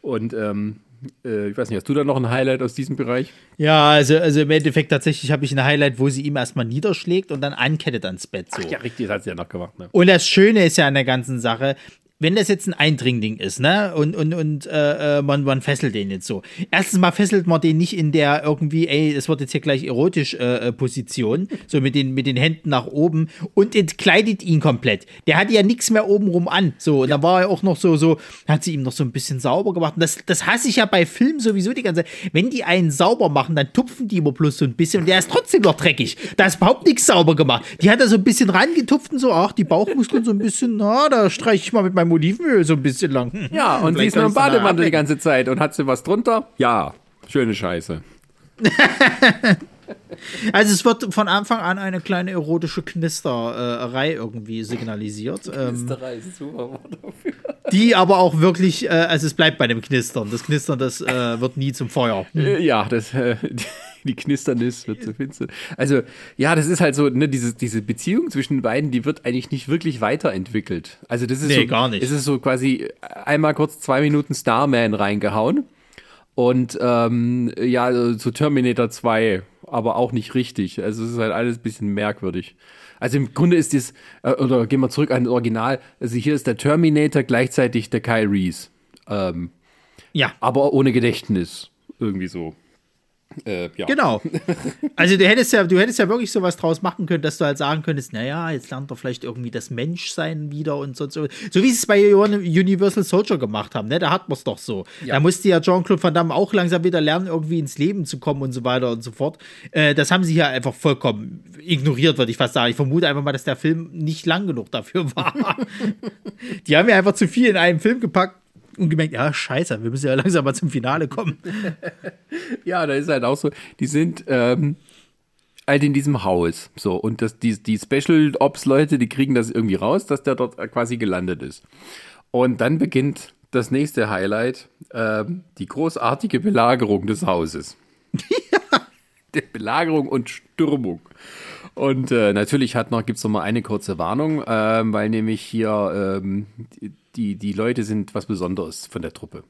Und ähm, äh, ich weiß nicht, hast du da noch ein Highlight aus diesem Bereich? Ja, also, also im Endeffekt tatsächlich habe ich ein Highlight, wo sie ihm erstmal niederschlägt und dann ankettet ans Bett. So. Ja, richtig, das hat sie ja noch gemacht. Ne? Und das Schöne ist ja an der ganzen Sache, wenn das jetzt ein Eindringling ist, ne, und, und, und äh, äh, man, man fesselt den jetzt so. Erstens mal fesselt man den nicht in der irgendwie, ey, es wird jetzt hier gleich erotisch äh, äh, Position, so mit den, mit den Händen nach oben und entkleidet ihn komplett. Der hatte ja nichts mehr obenrum an. So, und dann war er auch noch so, so, hat sie ihm noch so ein bisschen sauber gemacht. Und das, das hasse ich ja bei Filmen sowieso die ganze Zeit. Wenn die einen sauber machen, dann tupfen die immer bloß so ein bisschen und der ist trotzdem noch dreckig. Da ist überhaupt nichts sauber gemacht. Die hat da so ein bisschen rangetupft und so, ach, die Bauchmuskeln so ein bisschen, na, da streiche ich mal mit meinem Olivenöl so ein bisschen lang. Hm. Ja, und sie ist nur im Bademantel die ganze Zeit. Und hat sie was drunter? Ja, schöne Scheiße. Also es wird von Anfang an eine kleine erotische Knisterei irgendwie signalisiert. Ähm, die aber auch wirklich, äh, also es bleibt bei dem Knistern. Das Knistern, das äh, wird nie zum Feuer. Äh, Ja, das, äh, die Knisternis wird zu finster. Also, ja, das ist halt so, ne, diese, diese Beziehung zwischen den beiden, die wird eigentlich nicht wirklich weiterentwickelt. Also, das ist Nee, so, gar nicht. Es ist so quasi einmal kurz zwei Minuten Starman reingehauen. Und ähm, ja, so Terminator 2, aber auch nicht richtig. Also es ist halt alles ein bisschen merkwürdig. Also im Grunde ist das, äh, oder gehen wir zurück an das Original, also hier ist der Terminator gleichzeitig der Kyle Reese. Ähm, Ja, aber ohne Gedächtnis. Irgendwie so. Äh, ja. genau. Also du hättest ja, du hättest ja wirklich sowas draus machen können, dass du halt sagen könntest, naja, jetzt lernt er vielleicht irgendwie das Menschsein wieder und so. So, so wie sie es bei Universal Soldier gemacht haben, ne? Da hat man es doch so. Da musste ja Jean-Claude Van Damme auch langsam wieder lernen, irgendwie ins Leben zu kommen und so weiter und so fort. Äh, das haben sie hier einfach vollkommen ignoriert, würde ich fast sagen. Ich vermute einfach mal, dass der Film nicht lang genug dafür war. Die haben ja einfach zu viel in einen Film gepackt. Und gemerkt, ja, scheiße, wir müssen ja langsam mal zum Finale kommen. Ja, da ist halt auch so, die sind ähm, halt in diesem Haus. So, und das, die, die Special Ops-Leute, die kriegen das irgendwie raus, dass der dort quasi gelandet ist. Und dann beginnt das nächste Highlight, ähm, die großartige Belagerung des Hauses. Die Belagerung und Stürmung. Und äh, natürlich hat noch, gibt's noch mal eine kurze Warnung, ähm, weil nämlich hier ähm, die, die Leute sind was Besonderes von der Truppe.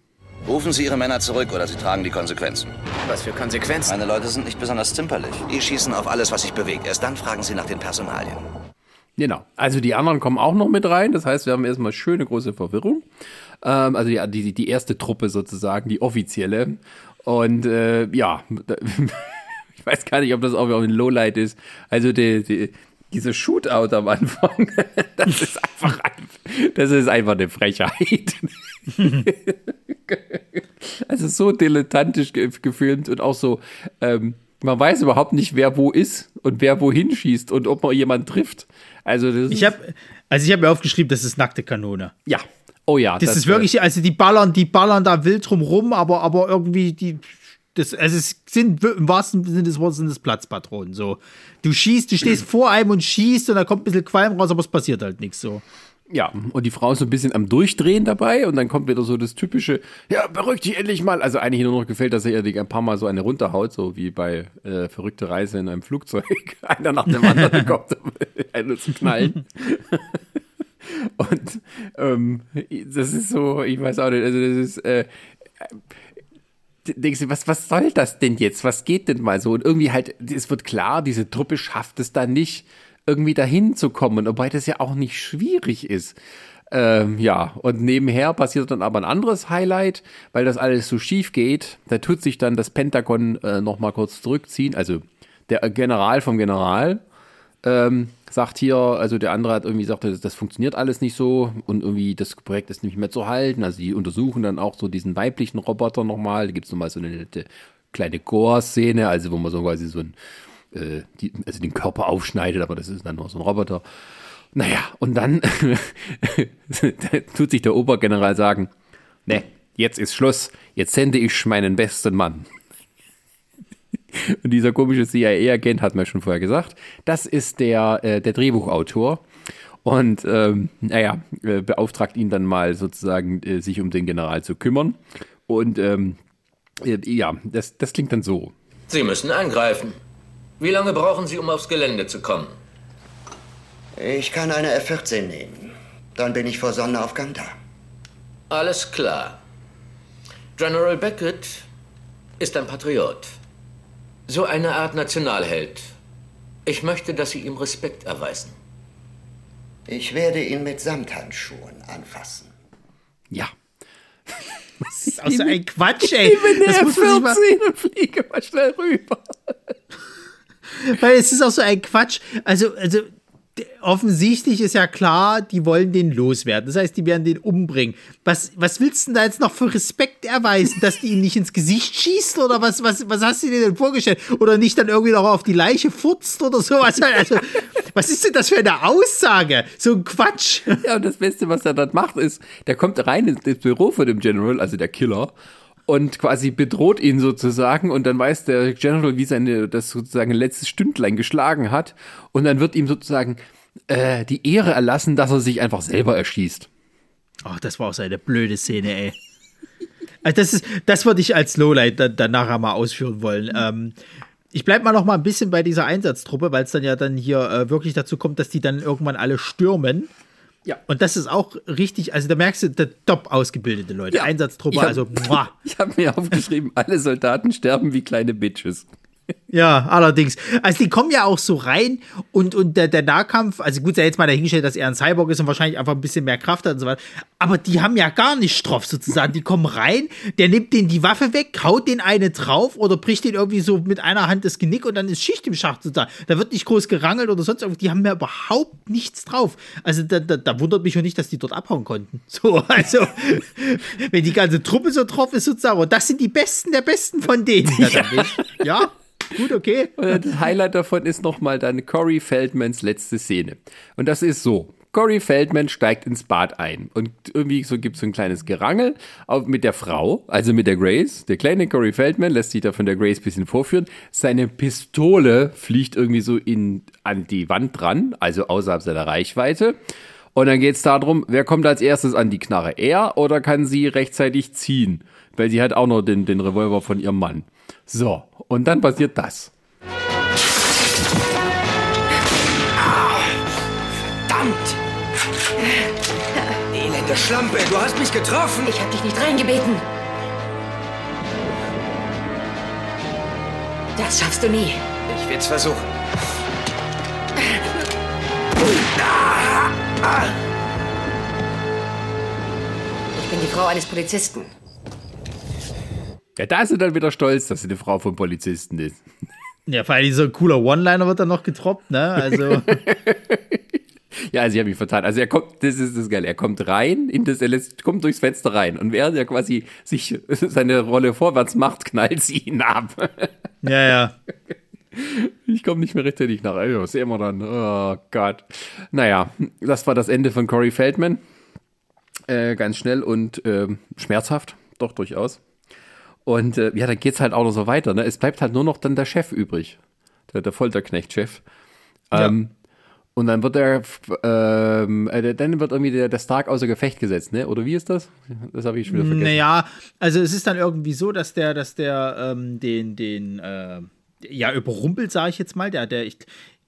Rufen Sie Ihre Männer zurück oder Sie tragen die Konsequenzen. Was für Konsequenzen? Meine Leute sind nicht besonders zimperlich. Die schießen auf alles, was sich bewegt. Erst dann fragen sie nach den Personalien. Genau. Also die anderen kommen auch noch mit rein. Das heißt, wir haben erstmal schöne große Verwirrung. Ähm, also die, die, die erste Truppe sozusagen, die offizielle. Und äh, ja, ich weiß gar nicht, ob das auch ein Lowlight ist. Also die, die, diese Shootout am Anfang, das ist einfach, ein- das ist einfach eine Frechheit. Also so dilettantisch ge gefilmt und auch so, ähm, man weiß überhaupt nicht, wer wo ist und wer wohin schießt und ob man jemanden trifft. Also das Ich habe also ich habe mir aufgeschrieben, das ist nackte Kanone. ja, oh ja, Das, ist wirklich, also die ballern, die ballern da wild drum rum, aber, aber irgendwie die, das, also es sind im wahrsten Sinne des Wortes sind es Platzpatronen. So, du schießt, du stehst vor einem und schießt und da kommt ein bisschen Qualm raus, aber es passiert halt nichts so. ja, und die Frau ist so ein bisschen am Durchdrehen dabei und dann kommt wieder so das typische, ja, beruhig dich endlich mal. Also eigentlich nur noch gefällt, dass er ihr ein paar Mal so eine runterhaut, so wie bei äh, verrückte Reise in einem Flugzeug. Einer nach dem anderen kommt, um einen zu knallen. Und ähm, das ist so, ich weiß auch nicht, also das ist, äh, denkst du, was, was soll das denn jetzt? Was geht denn mal so? Und irgendwie halt, es wird klar, diese Truppe schafft es dann nicht, irgendwie dahin zu kommen, wobei das ja auch nicht schwierig ist. Ähm, ja, und nebenher passiert dann aber ein anderes Highlight, weil das alles so schief geht. Da tut sich dann das Pentagon äh, nochmal kurz zurückziehen, also der General vom General ähm, sagt hier, also der andere hat irgendwie gesagt, das, das, funktioniert alles nicht so und irgendwie das Projekt ist nicht mehr zu halten. Also die untersuchen dann auch so diesen weiblichen Roboter nochmal. Da gibt es nochmal so eine nette kleine Gore-Szene, also wo man so quasi so ein, äh, die, also den Körper aufschneidet, aber das ist dann nur so ein Roboter. Naja, und dann tut sich der Obergeneral sagen, ne, jetzt ist Schluss, jetzt sende ich meinen besten Mann. Und dieser komische CIA-Agent hat mir schon vorher gesagt, das ist der, äh, der Drehbuchautor. Und ähm, naja, äh, beauftragt ihn dann mal sozusagen, äh, sich um den General zu kümmern. Und ähm, äh, ja, das, das klingt dann so. Sie müssen angreifen. Wie lange brauchen Sie, um aufs Gelände zu kommen? Ich kann eine F-14 nehmen. Dann bin ich vor Sonnenaufgang da. Alles klar. General Beckett ist ein Patriot. So eine Art Nationalheld. Ich möchte, dass Sie ihm Respekt erweisen. Ich werde ihn mit Samthandschuhen anfassen. Ja. Das ist auch so ein Quatsch, ey. Ich bin das muss 14 und fliege mal schnell rüber. Weil es ist auch so ein Quatsch. Also, also offensichtlich ist ja klar, die wollen den loswerden. Das heißt, die werden den umbringen. Was, was willst du denn da jetzt noch für Respekt erweisen, dass die ihn nicht ins Gesicht schießt oder was, was, was hast du dir denn vorgestellt? Oder nicht dann irgendwie noch auf die Leiche furzt oder sowas? Also, was ist denn das für eine Aussage? So ein Quatsch. Ja, und das Beste, was er dann macht, ist, der kommt rein ins Büro von dem General, also der Killer, und quasi bedroht ihn sozusagen und dann weiß der General, wie seine das sozusagen letztes Stündlein geschlagen hat und dann wird ihm sozusagen äh, die Ehre erlassen, dass er sich einfach selber erschießt. Ach, das war auch so eine blöde Szene, ey. Also das ist, das würde ich als Lowlight dann, nachher mal ausführen wollen. Ähm, ich bleibe mal noch mal ein bisschen bei dieser Einsatztruppe, weil es dann ja dann hier äh, wirklich dazu kommt, dass die dann irgendwann alle stürmen. Ja. Und das ist auch richtig, also da merkst du, da top ausgebildete Leute, ja. Einsatztruppe, hab, also muah. Ich habe mir aufgeschrieben, alle Soldaten sterben wie kleine Bitches. Ja, allerdings. Also die kommen ja auch so rein und, und der, der Nahkampf, also gut, sei jetzt mal dahingestellt, dass er ein Cyborg ist und wahrscheinlich einfach ein bisschen mehr Kraft hat und so weiter. Aber die haben ja gar nicht drauf sozusagen. Die kommen rein, der nimmt den die Waffe weg, haut den eine drauf oder bricht den irgendwie so mit einer Hand das Genick und dann ist Schicht im Schacht sozusagen. Da wird nicht groß gerangelt oder sonst irgendwas. Die haben ja überhaupt nichts drauf. Also da, da, da wundert mich schon nicht, dass die dort abhauen konnten. So, also, wenn die ganze Truppe so drauf ist sozusagen. Und das sind die Besten der Besten von denen. Ja. ja. Gut, okay. Und das Highlight davon ist nochmal dann Corey Feldmans letzte Szene. Und das ist so. Corey Feldman steigt ins Bad ein und irgendwie so gibt es so ein kleines Gerangel mit der Frau, also mit der Grace. Der kleine Corey Feldman lässt sich da von der Grace ein bisschen vorführen. Seine Pistole fliegt irgendwie so in, an die Wand dran, also außerhalb seiner Reichweite. Und dann geht es darum, wer kommt als erstes an die Knarre? Er oder kann sie rechtzeitig ziehen? Weil sie hat auch noch den, den Revolver von ihrem Mann. So, und dann passiert das. Verdammt! Elende Schlampe, du hast mich getroffen! Ich hab dich nicht reingebeten. Das schaffst du nie. Ich werd's versuchen. Ich bin die Frau eines Polizisten. Ja, da ist sie dann wieder stolz, dass sie eine Frau vom Polizisten ist. Ja, vor allem dieser cooler One-Liner wird dann noch getroppt, ne? Also. ja, also ich habe mich vertan. Also er kommt, das ist das geil. Er kommt rein, in das, er lässt, kommt durchs Fenster rein und während er quasi sich seine Rolle vorwärts macht, knallt sie ihn ab. ja, ja. Ich komme nicht mehr rechtzeitig nach. Also, sehen wir dann. Oh Gott. Naja, das war das Ende von Corey Feldman. Äh, ganz schnell und äh, schmerzhaft, doch durchaus. Und äh, ja, dann geht's halt auch noch so weiter. Ne? Es bleibt halt nur noch dann der Chef übrig, der, der Folterknecht-Chef. Ähm, ja. Und dann wird er, ähm, äh, dann wird irgendwie der, der Stark außer Gefecht gesetzt, ne? Oder wie ist das? Das habe ich schon wieder vergessen. Naja, also es ist dann irgendwie so, dass der, dass der ähm, den, den, äh, ja, überrumpelt, sage ich jetzt mal. Der, der, ich,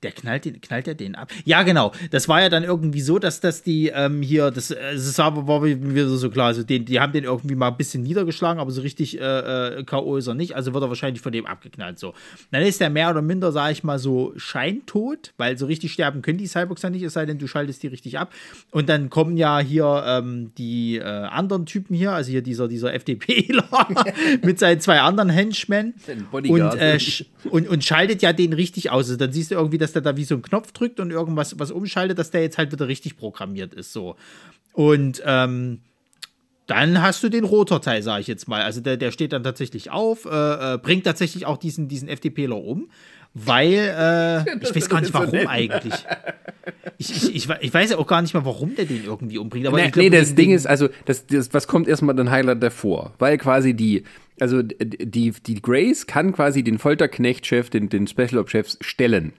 Der knallt, den, knallt er den ab? Ja, genau. Das war ja dann irgendwie so, dass das die ähm, hier, das, das war, war wieder so klar, also den, die haben den irgendwie mal ein bisschen niedergeschlagen, aber so richtig äh, äh, K.O. ist er nicht, also wird er wahrscheinlich von dem abgeknallt. So. Dann ist der mehr oder minder, sag ich mal, so scheintot, weil so richtig sterben können die Cyborgs ja nicht, es sei denn, du schaltest die richtig ab. Und dann kommen ja hier ähm, die äh, anderen Typen hier, also hier dieser, dieser FDPler mit seinen zwei anderen Henchmen und, äh, und, und schaltet ja den richtig aus. Also dann siehst du irgendwie, dass der da wie so einen Knopf drückt und irgendwas was umschaltet, dass der jetzt halt wieder richtig programmiert ist. So. Und ähm, dann hast du den Rotor-Teil, sage ich jetzt mal. Also der, der steht dann tatsächlich auf, äh, äh, bringt tatsächlich auch diesen, diesen FDPler um, weil äh, ich weiß gar nicht warum eigentlich. Ich, ich, ich, ich, weiß ja auch gar nicht mehr, warum der den irgendwie umbringt. Aber nee, glaub, nee das Ding ist, also, das, das, was kommt erstmal den Highlight davor? Weil quasi die, also die, die Grace kann quasi den Folterknecht-Chef, den, den Special Ops-Chef stellen.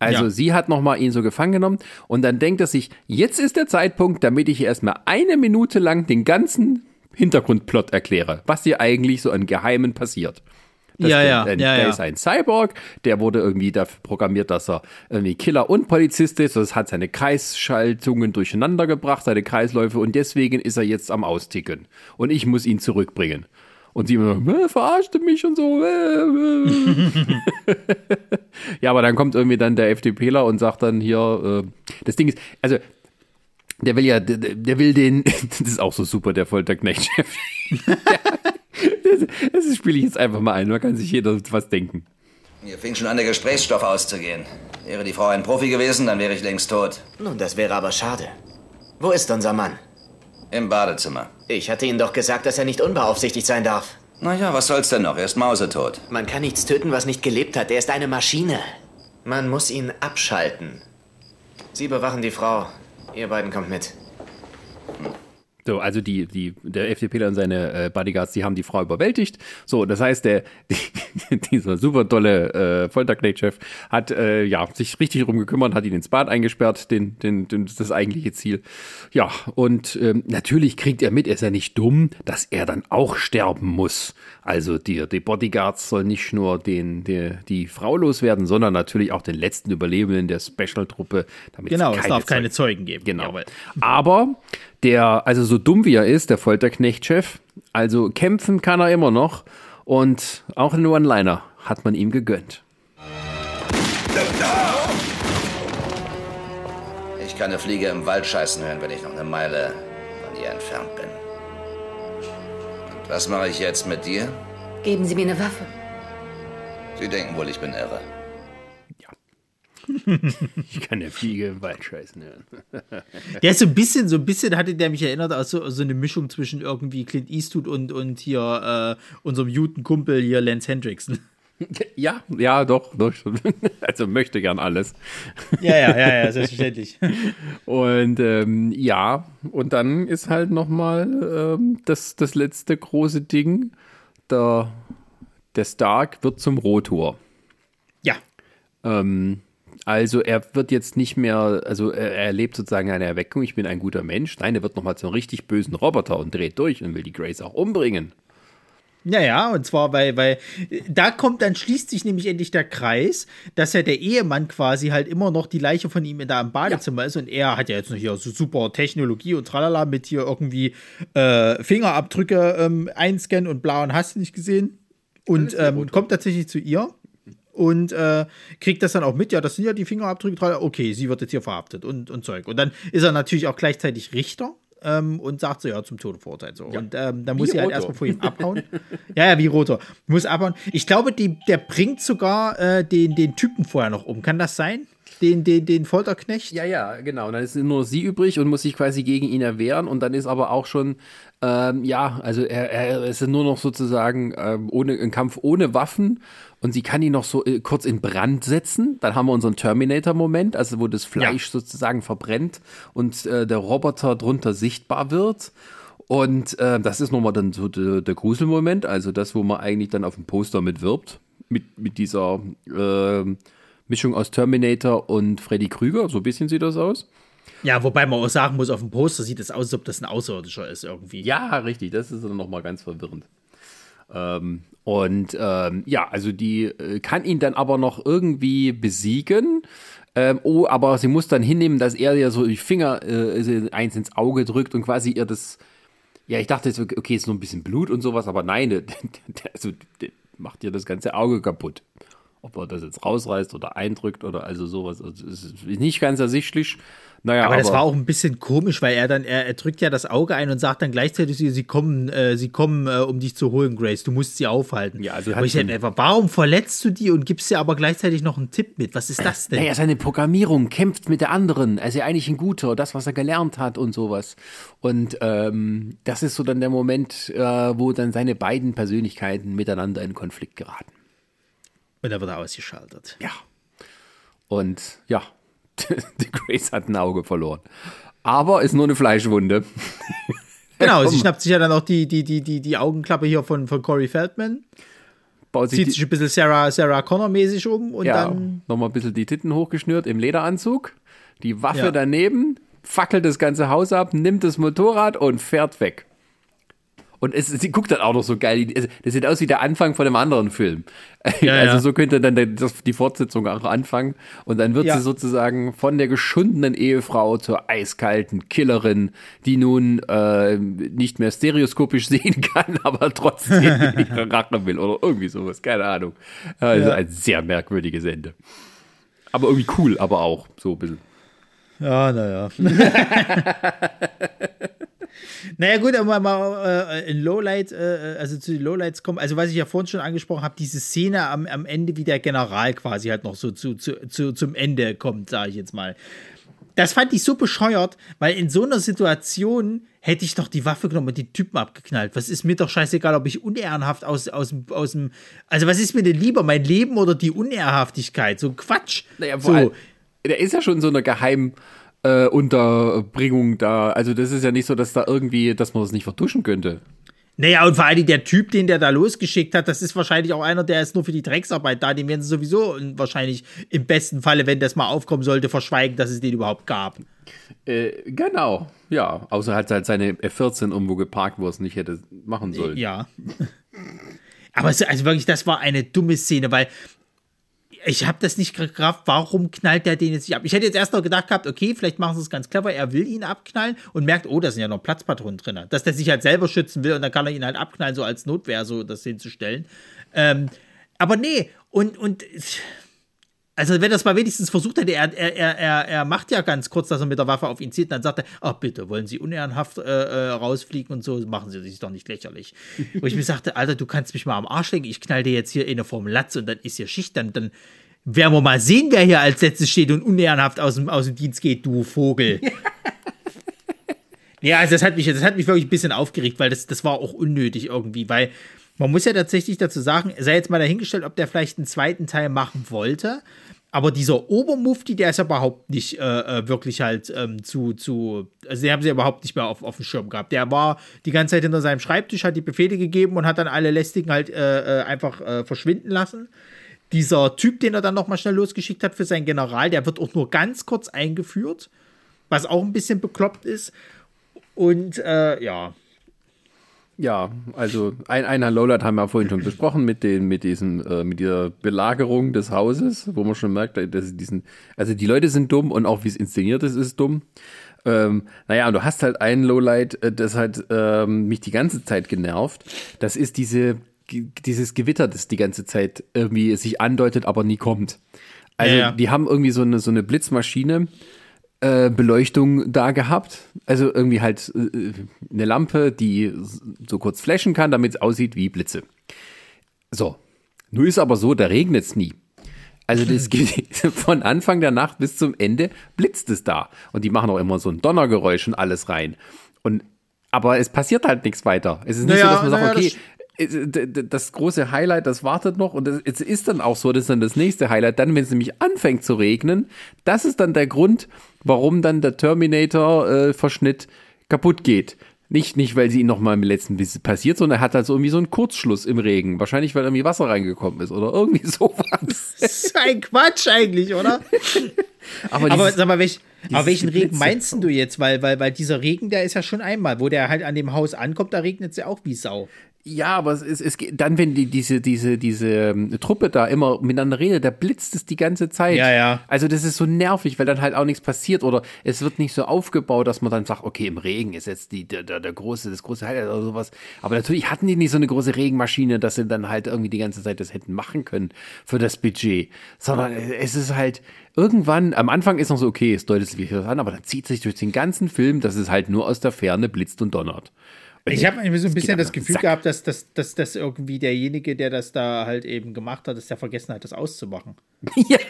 Also ja. sie hat nochmal ihn so gefangen genommen und dann denkt er sich, jetzt ist der Zeitpunkt, damit ich erstmal eine Minute lang den ganzen Hintergrundplot erkläre, was hier eigentlich so an Geheimen passiert. Das ja, ja, der, ja, der ja. ist ein Cyborg, der wurde irgendwie dafür programmiert, dass er irgendwie Killer und Polizist ist. Das hat seine Kreisschaltungen durcheinander gebracht, seine Kreisläufe und deswegen ist er jetzt am Austicken. Und ich muss ihn zurückbringen. Und sie immer, äh, verarschte mich und so. ja, aber dann kommt irgendwie dann der FDPler und sagt dann hier, äh, das Ding ist, also der will ja, der, der will den, das ist auch so super, der Folterknecht-Chef. das, das spiele ich jetzt einfach mal ein, da kann sich jeder was denken. Mir fing schon an, der Gesprächsstoff auszugehen. Wäre die Frau ein Profi gewesen, dann wäre ich längst tot. Nun, das wäre aber schade. Wo ist unser Mann? Im Badezimmer. Ich hatte Ihnen doch gesagt, dass er nicht unbeaufsichtigt sein darf. Naja, was soll's denn noch? Er ist mausetot. Man kann nichts töten, was nicht gelebt hat. Er ist eine Maschine. Man muss ihn abschalten. Sie bewachen die Frau. Ihr beiden kommt mit. So, also die, die, der FDPler und seine äh, Bodyguards, die haben die Frau überwältigt. So, das heißt, der, die, dieser super tolle äh, Folterknecht-Chef hat äh, ja, sich richtig drum gekümmert, hat ihn ins Bad eingesperrt, den, den, den, das eigentliche Ziel. Ja, und ähm, natürlich kriegt er mit, er ist ja nicht dumm, dass er dann auch sterben muss. Also die, die Bodyguards sollen nicht nur den, die, die Frau loswerden, sondern natürlich auch den letzten Überlebenden der Special-Truppe. Genau, es darf keine Zeugen geben. Genau. Jawohl. Aber der, also so dumm wie er ist, der Folterknecht-Chef, also kämpfen kann er immer noch und auch einen One-Liner hat man ihm gegönnt. Ich kann eine Fliege im Wald scheißen hören, wenn ich noch eine Meile von ihr entfernt bin. Und was mache ich jetzt mit dir? Geben Sie mir eine Waffe. Sie denken wohl, ich bin irre. Ich kann der Fliege im Wald scheißen hören. Der ist so ein bisschen, so ein bisschen hatte der mich erinnert, also so eine Mischung zwischen irgendwie Clint Eastwood und, und hier äh, unserem Juten-Kumpel hier Lance Hendrickson. Ja, ja, doch, doch. Also möchte gern alles. Ja, ja, ja, ja, selbstverständlich. Und ähm, ja, und dann ist halt nochmal ähm, das, das letzte große Ding. Der, der Stark wird zum Rotor. Ja. Ähm, also er wird jetzt nicht mehr, also er erlebt sozusagen eine Erweckung, ich bin ein guter Mensch. Nein, er wird nochmal zum richtig bösen Roboter und dreht durch und will die Grace auch umbringen. Ja, ja, und zwar, weil, weil da kommt, dann schließt sich nämlich endlich der Kreis, dass ja der Ehemann quasi halt immer noch die Leiche von ihm da im Badezimmer ja. ist und er hat ja jetzt noch hier so super Technologie und tralala mit hier irgendwie äh, Fingerabdrücke ähm, einscannen und blau und hast du nicht gesehen. Und ähm, kommt tatsächlich zu ihr und äh, kriegt das dann auch mit, ja, das sind ja die Fingerabdrücke, okay, sie wird jetzt hier verhaftet und, und Zeug. Und dann ist er natürlich auch gleichzeitig Richter ähm, und sagt so, ja, zum Tode verurteilt. So. Ja. Und ähm, dann muss sie halt erstmal vor ihm abhauen. ja, ja, wie Rotor. Muss abhauen. Ich glaube, die, der bringt sogar äh, den, den Typen vorher noch um. Kann das sein? Den, den, den Folterknecht? Ja, ja, genau. Und dann ist nur sie übrig und muss sich quasi gegen ihn erwehren. Und dann ist aber auch schon, ähm, ja, also er, er ist nur noch sozusagen ähm, ohne, ein Kampf ohne Waffen und sie kann ihn noch so äh, kurz in Brand setzen. Dann haben wir unseren Terminator-Moment, also wo das Fleisch ja. sozusagen verbrennt und äh, der Roboter drunter sichtbar wird. Und äh, das ist nochmal dann so der, der Gruselmoment, also das, wo man eigentlich dann auf dem Poster mitwirbt, mit, mit dieser äh, Mischung aus Terminator und Freddy Krüger, so ein bisschen sieht das aus. Ja, wobei man auch sagen muss, auf dem Poster sieht es aus, als ob das ein Außerirdischer ist irgendwie. Ja, richtig, das ist dann nochmal ganz verwirrend. Ähm, und ähm, ja, also die äh, kann ihn dann aber noch irgendwie besiegen. Ähm, oh, aber sie muss dann hinnehmen, dass er ihr so die Finger äh, eins ins Auge drückt und quasi ihr das. Ja, ich dachte, jetzt, okay, ist nur ein bisschen Blut und sowas, aber nein, der, der, also, der macht ihr das ganze Auge kaputt. Ob er das jetzt rausreißt oder eindrückt oder also sowas, also ist nicht ganz ersichtlich. Naja, aber, aber das war auch ein bisschen komisch, weil er dann, er, er, drückt ja das Auge ein und sagt dann gleichzeitig, sie kommen, äh, sie kommen, äh, um dich zu holen, Grace. Du musst sie aufhalten. Ja, also aber ich hätte einfach, warum verletzt du die und gibst dir aber gleichzeitig noch einen Tipp mit? Was ist das denn? Naja, seine Programmierung kämpft mit der anderen. Er ist ja eigentlich ein guter, das, was er gelernt hat und sowas. Und ähm, das ist so dann der Moment, äh, wo dann seine beiden Persönlichkeiten miteinander in Konflikt geraten. Und dann wird er ausgeschaltet. Ja. Und ja, die Grace hat ein Auge verloren. Aber ist nur eine Fleischwunde. Genau, sie schnappt sich ja dann auch die, die, die, die, die Augenklappe hier von, von Corey Feldman. Baut sich Zieht sich ein bisschen Sarah, Sarah Connor-mäßig um und ja, dann. Nochmal ein bisschen die Titten hochgeschnürt im Lederanzug. Die Waffe ja. daneben, fackelt das ganze Haus ab, nimmt das Motorrad und fährt weg. Und es, sie guckt dann auch noch so geil. Das sieht aus wie der Anfang von einem anderen Film. Ja, also ja. so könnte dann die Fortsetzung auch anfangen. Und dann wird ja. sie sozusagen von der geschundenen Ehefrau zur eiskalten Killerin, die nun äh, nicht mehr stereoskopisch sehen kann, aber trotzdem ihre Rache will oder irgendwie sowas. Keine Ahnung. Also ein sehr merkwürdiges Ende. Aber irgendwie cool, aber auch so ein bisschen. Ja, naja. Naja, gut, aber mal äh, in Lowlight, äh, also zu den Lowlights kommen, also was ich ja vorhin schon angesprochen habe, diese Szene am, am Ende, wie der General quasi halt noch so zu, zu, zu zum Ende kommt, sage ich jetzt mal. Das fand ich so bescheuert, weil in so einer Situation hätte ich doch die Waffe genommen und die Typen abgeknallt. Was ist mir doch scheißegal, ob ich unehrenhaft aus, aus, aus dem. Also, was ist mir denn lieber, mein Leben oder die Unehrhaftigkeit? So Quatsch. Naja, so. der ist ja schon so eine geheim äh, Unterbringung da. Also das ist ja nicht so, dass da irgendwie, dass man das nicht vertuschen könnte. Naja, und vor allem der Typ, den der da losgeschickt hat, das ist wahrscheinlich auch einer, der ist nur für die Drecksarbeit da. Den werden sie sowieso wahrscheinlich im besten Falle, wenn das mal aufkommen sollte, verschweigen, dass es den überhaupt gab. Äh, genau, ja. Außer hat halt seine F14 irgendwo geparkt, wo er es nicht hätte machen sollen. Ja. Aber also wirklich, das war eine dumme Szene, weil ich habe das nicht gerafft, warum knallt der den jetzt nicht ab? Ich hätte jetzt erst noch gedacht gehabt, okay, vielleicht machen sie es ganz clever, er will ihn abknallen und merkt, oh, da sind ja noch Platzpatronen drin. Dass der sich halt selber schützen will und dann kann er ihn halt abknallen, so als Notwehr, so das hinzustellen. Ähm, aber nee, und, und also wenn er es mal wenigstens versucht hätte, er, er, er, er macht ja ganz kurz, dass er mit der Waffe auf ihn zieht, dann sagt er, ach bitte, wollen Sie unehrenhaft äh, äh, rausfliegen und so, machen Sie sich doch nicht lächerlich. Wo ich mir sagte, Alter, du kannst mich mal am Arsch legen, ich knall dir jetzt hier eine Form Latz und dann ist hier Schicht, dann, dann werden wir mal sehen, wer hier als letztes steht und unehrenhaft aus dem, aus dem Dienst geht, du Vogel. ja, also das hat mich, das hat mich wirklich ein bisschen aufgeregt, weil das, das war auch unnötig irgendwie, weil man muss ja tatsächlich dazu sagen, sei jetzt mal dahingestellt, ob der vielleicht einen zweiten Teil machen wollte. Aber dieser Obermufti, der ist ja überhaupt nicht äh, äh, wirklich halt ähm, zu, zu, also den haben sie ja überhaupt nicht mehr auf, auf dem Schirm gehabt. Der war die ganze Zeit hinter seinem Schreibtisch, hat die Befehle gegeben und hat dann alle Lästigen halt äh, äh einfach äh, verschwinden lassen. Dieser Typ, den er dann nochmal schnell losgeschickt hat für seinen General, der wird auch nur ganz kurz eingeführt, was auch ein bisschen bekloppt ist. Und äh, ja, ja, also ein, einer Lowlight haben wir vorhin schon besprochen mit den, mit diesem, äh, mit dieser Belagerung des Hauses, wo man schon merkt, dass diesen, also die Leute sind dumm und auch wie es inszeniert ist, ist dumm. Ähm, naja, und du hast halt einen Lowlight, äh, das hat ähm, mich die ganze Zeit genervt. Das ist diese, dieses Gewitter, das die ganze Zeit irgendwie sich andeutet, aber nie kommt. Also ja, ja. die haben irgendwie so eine, so eine Blitzmaschine, äh, Beleuchtung da gehabt. Also irgendwie halt äh, eine Lampe, die so kurz flashen kann, damit es aussieht wie Blitze. So. Nur ist aber so, da regnet es nie. Also das geht von Anfang der Nacht bis zum Ende blitzt es da. Und die machen auch immer so ein Donnergeräusch und alles rein. Und aber es passiert halt nichts weiter. Es ist nicht naja, so, dass man sagt, okay, das große Highlight, das wartet noch und es ist dann auch so, das ist dann das nächste Highlight, dann, wenn es nämlich anfängt zu regnen, das ist dann der Grund, warum dann der Terminator-Verschnitt äh, kaputt geht. Nicht, nicht, weil sie ihn nochmal im letzten Biss passiert, sondern er hat halt so irgendwie so einen Kurzschluss im Regen. Wahrscheinlich, weil irgendwie Wasser reingekommen ist oder irgendwie sowas. Das ist ein Quatsch eigentlich, oder? aber, aber sag mal, welch, aber welchen Regen meinst du jetzt? Weil, weil, weil dieser Regen, der ist ja schon einmal, wo der halt an dem Haus ankommt, da regnet es ja auch wie Sau. Ja, aber es, es, es geht dann, wenn die, diese, diese, diese ähm, Truppe da immer miteinander redet, da blitzt es die ganze Zeit. Ja, ja. Also das ist so nervig, weil dann halt auch nichts passiert oder es wird nicht so aufgebaut, dass man dann sagt, okay, im Regen ist jetzt die, der, der, der große, das große Highlight oder sowas. Aber natürlich hatten die nicht so eine große Regenmaschine, dass sie dann halt irgendwie die ganze Zeit das hätten machen können für das Budget. Sondern es ist halt irgendwann, am Anfang ist noch so, okay, es deutet sich an, aber dann zieht sich durch den ganzen Film, dass es halt nur aus der Ferne blitzt und donnert. Ich habe irgendwie so ein bisschen das Gefühl Sack. gehabt, dass, dass, dass, dass irgendwie derjenige, der das da halt eben gemacht hat, dass der vergessen hat, das auszumachen. Ja.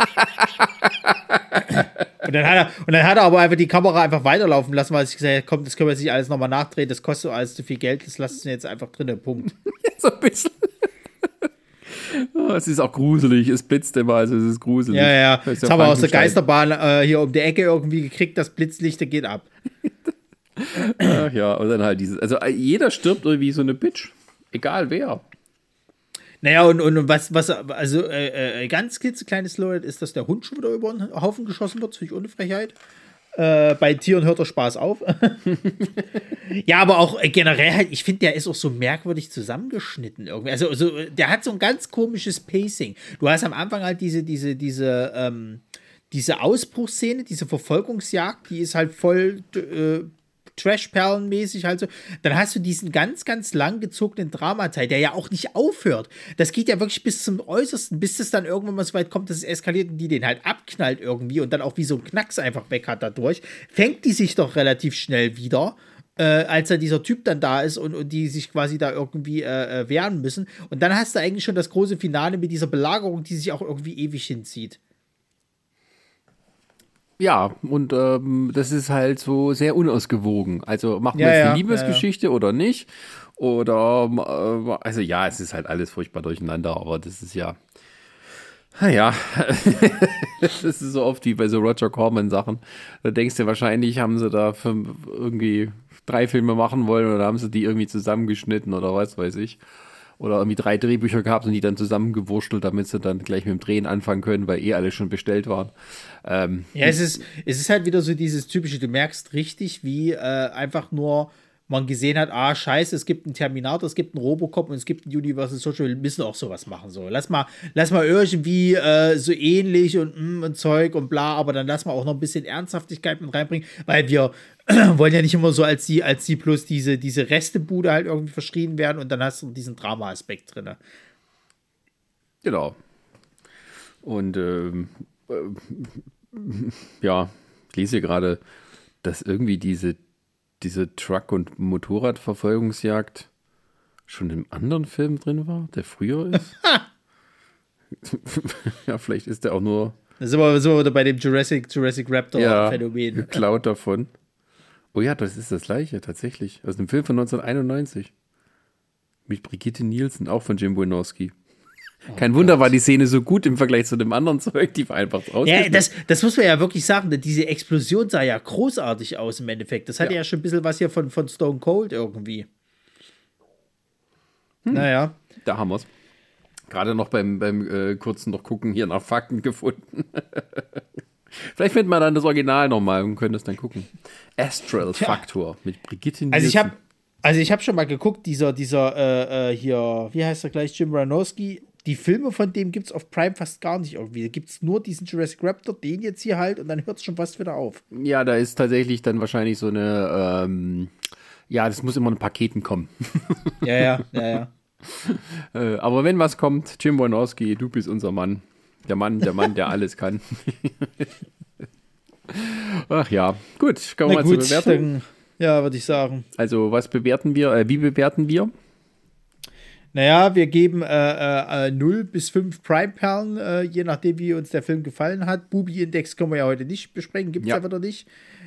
Und dann, hat er, und dann hat er aber einfach die Kamera einfach weiterlaufen lassen, weil ich gesagt habe, komm, das können wir sich alles nochmal nachdrehen, das kostet alles zu viel Geld, das lassen wir jetzt einfach drin, Punkt. so ein bisschen. Oh, es ist auch gruselig, es blitzt immer, also es ist gruselig. Ja, ja, Das das haben wir aus der. Geisterbahn äh, hier um die Ecke irgendwie gekriegt, das Blitzlicht, geht ab. Ach ja, und dann halt dieses. Also äh, jeder stirbt irgendwie so eine Bitch. Egal wer. Naja, und, und was, was, also äh, äh, ganz klitzekleines Lowlight ist, dass der Hund schon wieder über den Haufen geschossen wird, finde ich ohne Frechheit. Äh, bei Tieren hört der Spaß auf. ja, aber auch äh, generell halt, ich finde, der ist auch so merkwürdig zusammengeschnitten irgendwie. Also, so, äh, der hat so ein ganz komisches Pacing. Du hast am Anfang halt diese, diese, diese, ähm, diese Ausbruchsszene, diese Verfolgungsjagd, die ist halt voll äh, Trash-Perlen-mäßig halt so. Dann hast du diesen ganz, ganz lang gezogenen Dramateil, der ja auch nicht aufhört. Das geht ja wirklich bis zum Äußersten, bis es dann irgendwann mal so weit kommt, dass es eskaliert und die den halt abknallt irgendwie und dann auch wie so ein Knacks einfach weg hat dadurch. Fängt die sich doch relativ schnell wieder. Äh, als da dieser Typ dann da ist und, und die sich quasi da irgendwie äh, äh, wehren müssen. Und dann hast du eigentlich schon das große Finale mit dieser Belagerung, die sich auch irgendwie ewig hinzieht. Ja, und ähm, das ist halt so sehr unausgewogen. Also machen wir Ja, jetzt ja, eine Liebesgeschichte oder nicht? Oder, äh, also ja, es ist halt alles furchtbar durcheinander, aber das ist ja, naja, das ist so oft wie bei so Roger Corman-Sachen. Da denkst du, wahrscheinlich haben sie da irgendwie drei Filme machen wollen oder haben sie die irgendwie zusammengeschnitten oder was weiß ich. Oder irgendwie drei Drehbücher gehabt und die dann zusammengewurschtelt, damit sie dann gleich mit dem Drehen anfangen können, weil eh alle schon bestellt waren. Ähm, Ja, es ist, es ist halt wieder so dieses typische, du merkst richtig, wie äh, einfach nur man gesehen hat, ah, scheiße, es gibt einen Terminator, es gibt einen Robocop und es gibt ein Universal Social, wir müssen auch sowas machen. So. Lass mal, lass mal irgendwie äh, so ähnlich und, mm, und Zeug und bla, aber dann lass mal auch noch ein bisschen Ernsthaftigkeit mit reinbringen, weil wir wollen ja nicht immer so als die, als die plus diese, diese Restebude halt irgendwie verschrien werden und dann hast du diesen Drama-Aspekt drin. Genau. Und ähm, äh, ja, ich lese gerade, dass irgendwie diese, diese Truck- und Motorradverfolgungsjagd schon im anderen Film drin war, der früher ist. ja, vielleicht ist der auch nur Da sind wir, sind wir wieder bei dem Jurassic, Jurassic ja, Raptor-Phänomen. geklaut davon. Oh ja, das ist das gleiche, tatsächlich. Aus dem Film von 1991. Mit Brigitte Nielsen, auch von Jim Wynorski. Kein Wunder war die Szene so gut im Vergleich zu dem anderen Zeug, die war einfach Ja, rausgeschnitten. das, das muss man ja wirklich sagen, diese Explosion sah ja großartig aus im Endeffekt. Das hatte ja, Ja. schon ein bisschen was hier von, von Stone Cold irgendwie. Hm. Naja. Da haben wir's. Gerade noch beim, beim äh, kurzen noch gucken hier nach Fakten gefunden. Vielleicht finden wir dann das Original nochmal und können das dann gucken. Astral Factor mit Brigitte Nielsen. Also ich habe also ich habe schon mal geguckt, dieser, dieser äh, äh, hier, wie heißt er gleich, Jim Ranowski, die Filme von dem gibt es auf Prime fast gar nicht irgendwie. Da gibt es nur diesen Jurassic Raptor, den jetzt hier halt, und dann hört es schon fast wieder auf. Ja, da ist tatsächlich dann wahrscheinlich so eine, ähm, ja, das muss immer in Paketen kommen. Ja, ja, ja, ja. äh, aber wenn was kommt, Jim Wynorski, du bist unser Mann. Der Mann, der Mann, der alles kann. Ach ja, gut, kommen wir mal gut, zur Bewertung. dann, ja, würde ich sagen. Also, was bewerten wir, äh, wie bewerten wir? Naja, wir geben äh, äh, 0 bis 5 Prime-Perlen, äh, je nachdem, wie uns der Film gefallen hat. Bubi-Index können wir ja heute nicht besprechen, gibt es Ja. ja wieder nicht.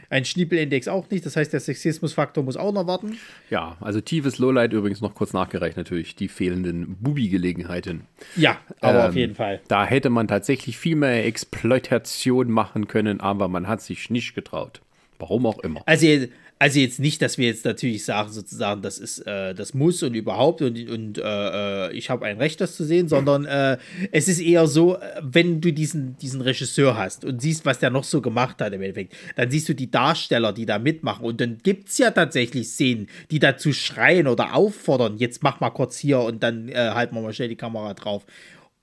Ein Schniepel-Index auch nicht, das heißt, der Sexismus-Faktor muss auch noch warten. Ja, also tiefes Lowlight übrigens noch kurz nachgereicht natürlich, die fehlenden Bubi-Gelegenheiten. Ja, aber Ähm, auf jeden Fall. Da hätte man tatsächlich viel mehr Exploitation machen können, aber man hat sich nicht getraut. Warum auch immer. Also, Also jetzt nicht, dass wir jetzt natürlich sagen, sozusagen, das ist, äh, das muss und überhaupt und, und äh, ich habe ein Recht, das zu sehen, sondern äh, es ist eher so, wenn du diesen, diesen Regisseur hast und siehst, was der noch so gemacht hat im Endeffekt, dann siehst du die Darsteller, die da mitmachen und dann gibt es ja tatsächlich Szenen, die dazu schreien oder auffordern, jetzt mach mal kurz hier und dann äh, halten wir mal schnell die Kamera drauf.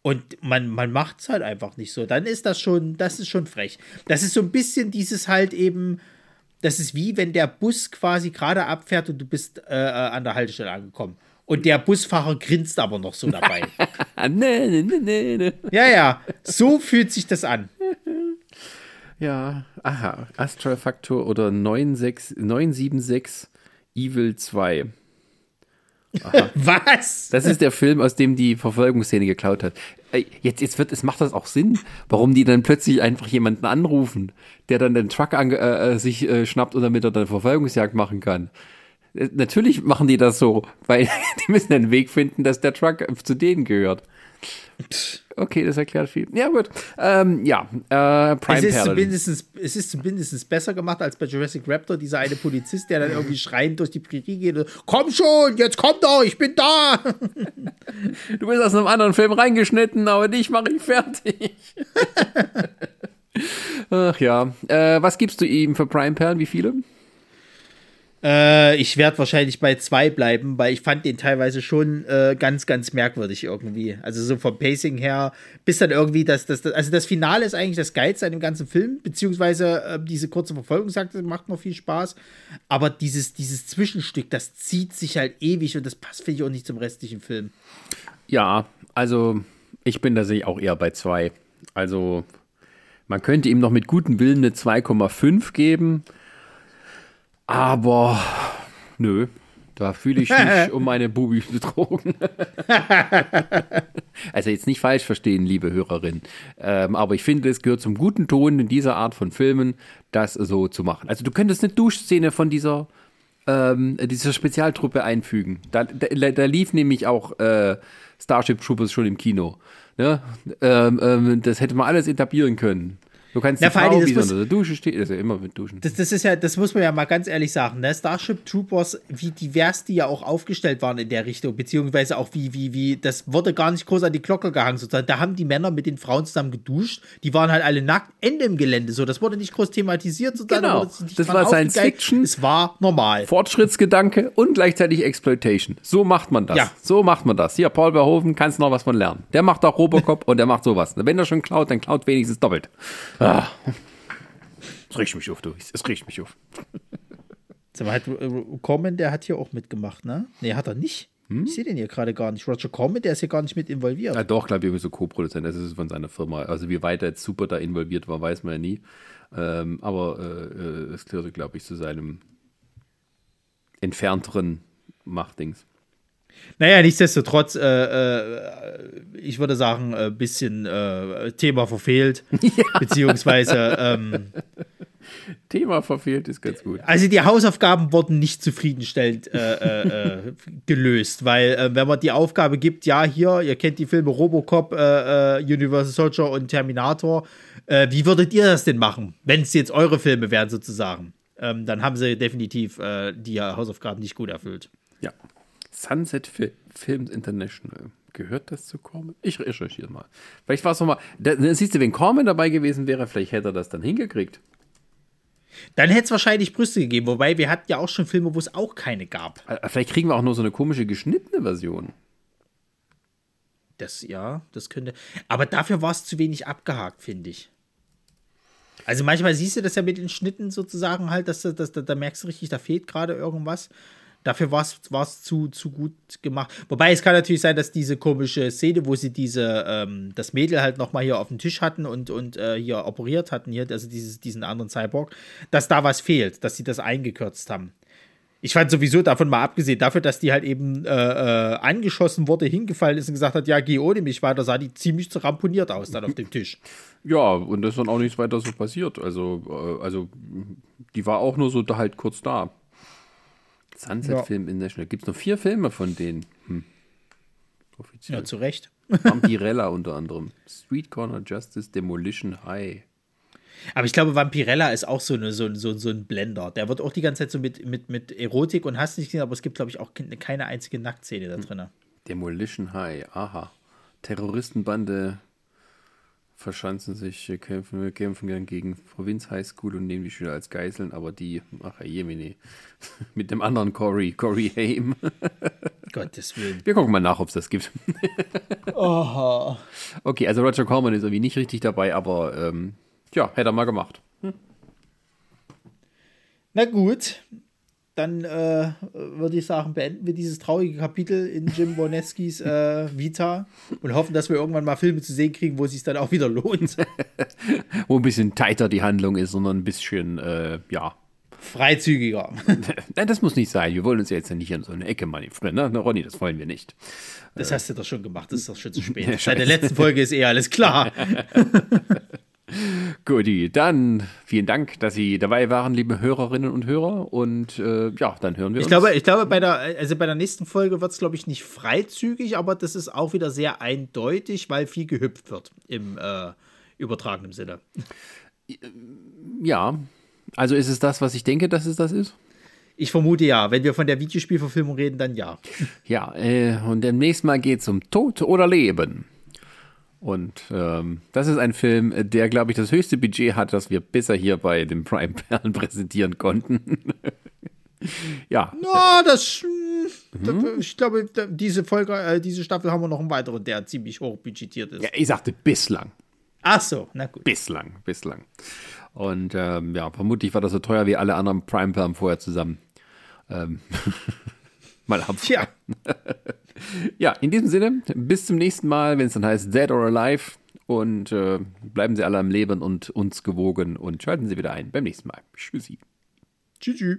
Und man, man macht es halt einfach nicht so. Dann ist das schon, das ist schon frech. Das ist so ein bisschen dieses halt eben, das ist wie wenn der Bus quasi gerade abfährt und du bist äh, äh, an der Haltestelle angekommen. Und der Busfahrer grinst aber noch so dabei. nee, nee, nee, nee. Ja, ja, so fühlt sich das an. Ja, aha, Astral Factor oder 96, 976 Evil 2. Aha. Was? Das ist der Film, aus dem die Verfolgungsszene geklaut hat. Jetzt, jetzt wird, es macht das auch Sinn, warum die dann plötzlich einfach jemanden anrufen, der dann den Truck an, äh, äh, sich äh, schnappt und damit er dann Verfolgungsjagd machen kann. Äh, natürlich machen die das so, weil die müssen einen Weg finden, dass der Truck zu denen gehört. Okay, das erklärt viel. Ja, gut. Ähm, ja, äh, Prime es ist, zumindest, es ist zumindest besser gemacht als bei Jurassic Raptor, dieser eine Polizist, der dann irgendwie schreiend durch die Prärie geht und, komm schon, jetzt komm doch, ich bin da. Du bist aus einem anderen Film reingeschnitten, aber dich mache ich fertig. Ach ja. Äh, was gibst du ihm für Prime Perlen? Wie viele? Äh, ich werde wahrscheinlich bei zwei bleiben, weil ich fand den teilweise schon äh, ganz, ganz merkwürdig irgendwie. Also so vom Pacing her, bis dann irgendwie das, das, das also das Finale ist eigentlich das Geilste an dem ganzen Film, beziehungsweise äh, diese kurze Verfolgungsjagd macht noch viel Spaß. Aber dieses, dieses Zwischenstück, das zieht sich halt ewig und das passt, finde ich, auch nicht zum restlichen Film. Ja, also ich bin da sehe auch eher bei zwei. Also man könnte ihm noch mit gutem Willen eine 2,5 geben. Aber nö, da fühle ich mich um meine Bubis betrogen. also jetzt nicht falsch verstehen, liebe Hörerin. Ähm, aber ich finde, es gehört zum guten Ton in dieser Art von Filmen, das so zu machen. Also du könntest eine Duschszene von dieser, ähm, dieser Spezialtruppe einfügen. Da, da, da lief nämlich auch äh, Starship Troopers schon im Kino. Ne? Ähm, ähm das hätte man alles etablieren können. Du kannst ja, Frau, wie unter der Dusche steht, also immer mit Duschen. Das, das, ist ja, das muss man ja mal ganz ehrlich sagen, ne? Starship Troopers, wie divers die ja auch aufgestellt waren in der Richtung, beziehungsweise auch wie, wie, wie, das wurde gar nicht groß an die Glocke gehangen, sozusagen. Da haben die Männer mit den Frauen zusammen geduscht, die waren halt alle nackt, Ende im Gelände, so. Das wurde nicht groß thematisiert, sozusagen. Genau. Da das war Science Fiction. Es war normal. Fortschrittsgedanke und gleichzeitig Exploitation. So macht man das. Ja. So macht man das. Hier, Paul Verhoeven, kannst noch was von lernen. Der macht auch Robocop und der macht sowas. Wenn er schon klaut, dann klaut wenigstens doppelt. Ah. Es riecht mich auf, du. Es riecht mich auf. Sag mal, hat Corman, der hat hier auch mitgemacht, ne? Nee, hat er nicht. Hm? Ich sehe den hier gerade gar nicht. Roger Corman, der ist hier gar nicht mit involviert. Ja, doch, glaube ich, irgendwie so Co-Produzent. Das ist von seiner Firma. Also, wie weit er jetzt super da involviert war, weiß man ja nie. Ähm, aber äh, es gehörte, glaube ich, zu seinem entfernteren Machtdings. Naja, nichtsdestotrotz, äh, äh, ich würde sagen, ein äh, bisschen äh, Thema verfehlt, ja. beziehungsweise ähm, Thema verfehlt ist ganz gut. Also die Hausaufgaben wurden nicht zufriedenstellend äh, äh, gelöst, weil wenn man die Aufgabe gibt, ja hier, ihr kennt die Filme Robocop, Universal Soldier und Terminator, wie würdet ihr das denn machen, wenn es jetzt eure Filme wären sozusagen? Ähm, dann haben sie definitiv die Hausaufgaben nicht gut erfüllt. Ja. Sunset Fi Films International. Gehört das zu Corman? Ich recherchiere mal. Vielleicht war es nochmal. Siehst du, wenn Corman dabei gewesen wäre, vielleicht hätte er das dann hingekriegt. Dann hätte es wahrscheinlich Brüste gegeben, wobei wir hatten ja auch schon Filme, wo es auch keine gab. Äh, vielleicht kriegen wir auch nur so eine komische geschnittene Version. Das, ja, das könnte. Aber dafür war es zu wenig abgehakt, finde ich. Also manchmal siehst du das ja mit den Schnitten sozusagen halt, dass, dass, dass da merkst du richtig, da fehlt gerade irgendwas. Dafür war es zu, zu gut gemacht. Wobei es kann natürlich sein, dass diese komische Szene, wo sie diese, ähm, das Mädel halt nochmal hier auf dem Tisch hatten und, und äh, hier operiert hatten, hier, also dieses, diesen anderen Cyborg, dass da was fehlt, dass sie das eingekürzt haben. Ich fand sowieso davon mal abgesehen, dafür, dass die halt eben äh, äh, angeschossen wurde, hingefallen ist und gesagt hat, ja, geh ohne mich weiter, sah die ziemlich ramponiert aus dann auf dem Tisch. Ja, und das ist dann auch nichts weiter so passiert. Also, äh, also die war auch nur so da halt kurz da. Sunset ja. Film International. Gibt es noch vier Filme von denen? Hm. Offiziell. Ja, zu Recht. Vampirella unter anderem. Street Corner Justice, Demolition High. Aber ich glaube, Vampirella ist auch so, eine, so, so, so ein Blender. Der wird auch die ganze Zeit so mit, mit, mit Erotik und hast nicht gesehen, aber es gibt, glaube ich, auch keine einzige Nacktszene da drin. Demolition High, aha. Terroristenbande verschanzen sich, äh, kämpfen, kämpfen gern gegen Provinz High School und nehmen die Schüler als Geiseln, aber die, ach Jemini, mit dem anderen Cory, Cory Haim. Gottes Willen. Wir gucken mal nach, ob es das gibt. oh. Okay, also Roger Corman ist irgendwie nicht richtig dabei, aber ähm, ja, hätte er mal gemacht. Hm. Na gut, dann äh, würde ich sagen, beenden wir dieses traurige Kapitel in Jim Boneskis äh, Vita und hoffen, dass wir irgendwann mal Filme zu sehen kriegen, wo es sich dann auch wieder lohnt. wo ein bisschen tighter die Handlung ist, sondern ein bisschen, äh, ja. Freizügiger. Nein, das muss nicht sein. Wir wollen uns ja jetzt nicht in so eine Ecke manövrieren. Ne? Ronny, das wollen wir nicht. Das hast du doch schon gemacht. Das ist doch schon zu spät. Seit der letzten Folge ist eh alles klar. Guti, dann vielen Dank, dass Sie dabei waren, liebe Hörerinnen und Hörer. Und äh, ja, dann hören wir ich uns. Glaube, ich glaube, bei der, also bei der nächsten Folge wird es, glaube ich, nicht freizügig, aber das ist auch wieder sehr eindeutig, weil viel gehüpft wird im äh, übertragenen Sinne. Ja, also ist es das, was ich denke, dass es das ist? Ich vermute ja. Wenn wir von der Videospielverfilmung reden, dann ja. Ja, äh, und demnächst mal geht es um Tod oder Leben. Und ähm, das ist ein Film, der, glaube ich, das höchste Budget hat, das wir bisher hier bei den Prime Perlen präsentieren konnten. ja. No, das, mhm. ich glaube, diese Folge, äh, diese Staffel haben wir noch einen weiteren, der ziemlich hoch budgetiert ist. Ja, ich sagte bislang. Ach so, na gut. Bislang, bislang. Und ähm, ja, vermutlich war das so teuer wie alle anderen Prime Perlen vorher zusammen. Ähm. Mal ab. Tja. Ja, in diesem Sinne, bis zum nächsten Mal, wenn es dann heißt Dead or Alive. Und äh, bleiben Sie alle am Leben und uns gewogen und schalten Sie wieder ein beim nächsten Mal. Tschüssi. Tschüss.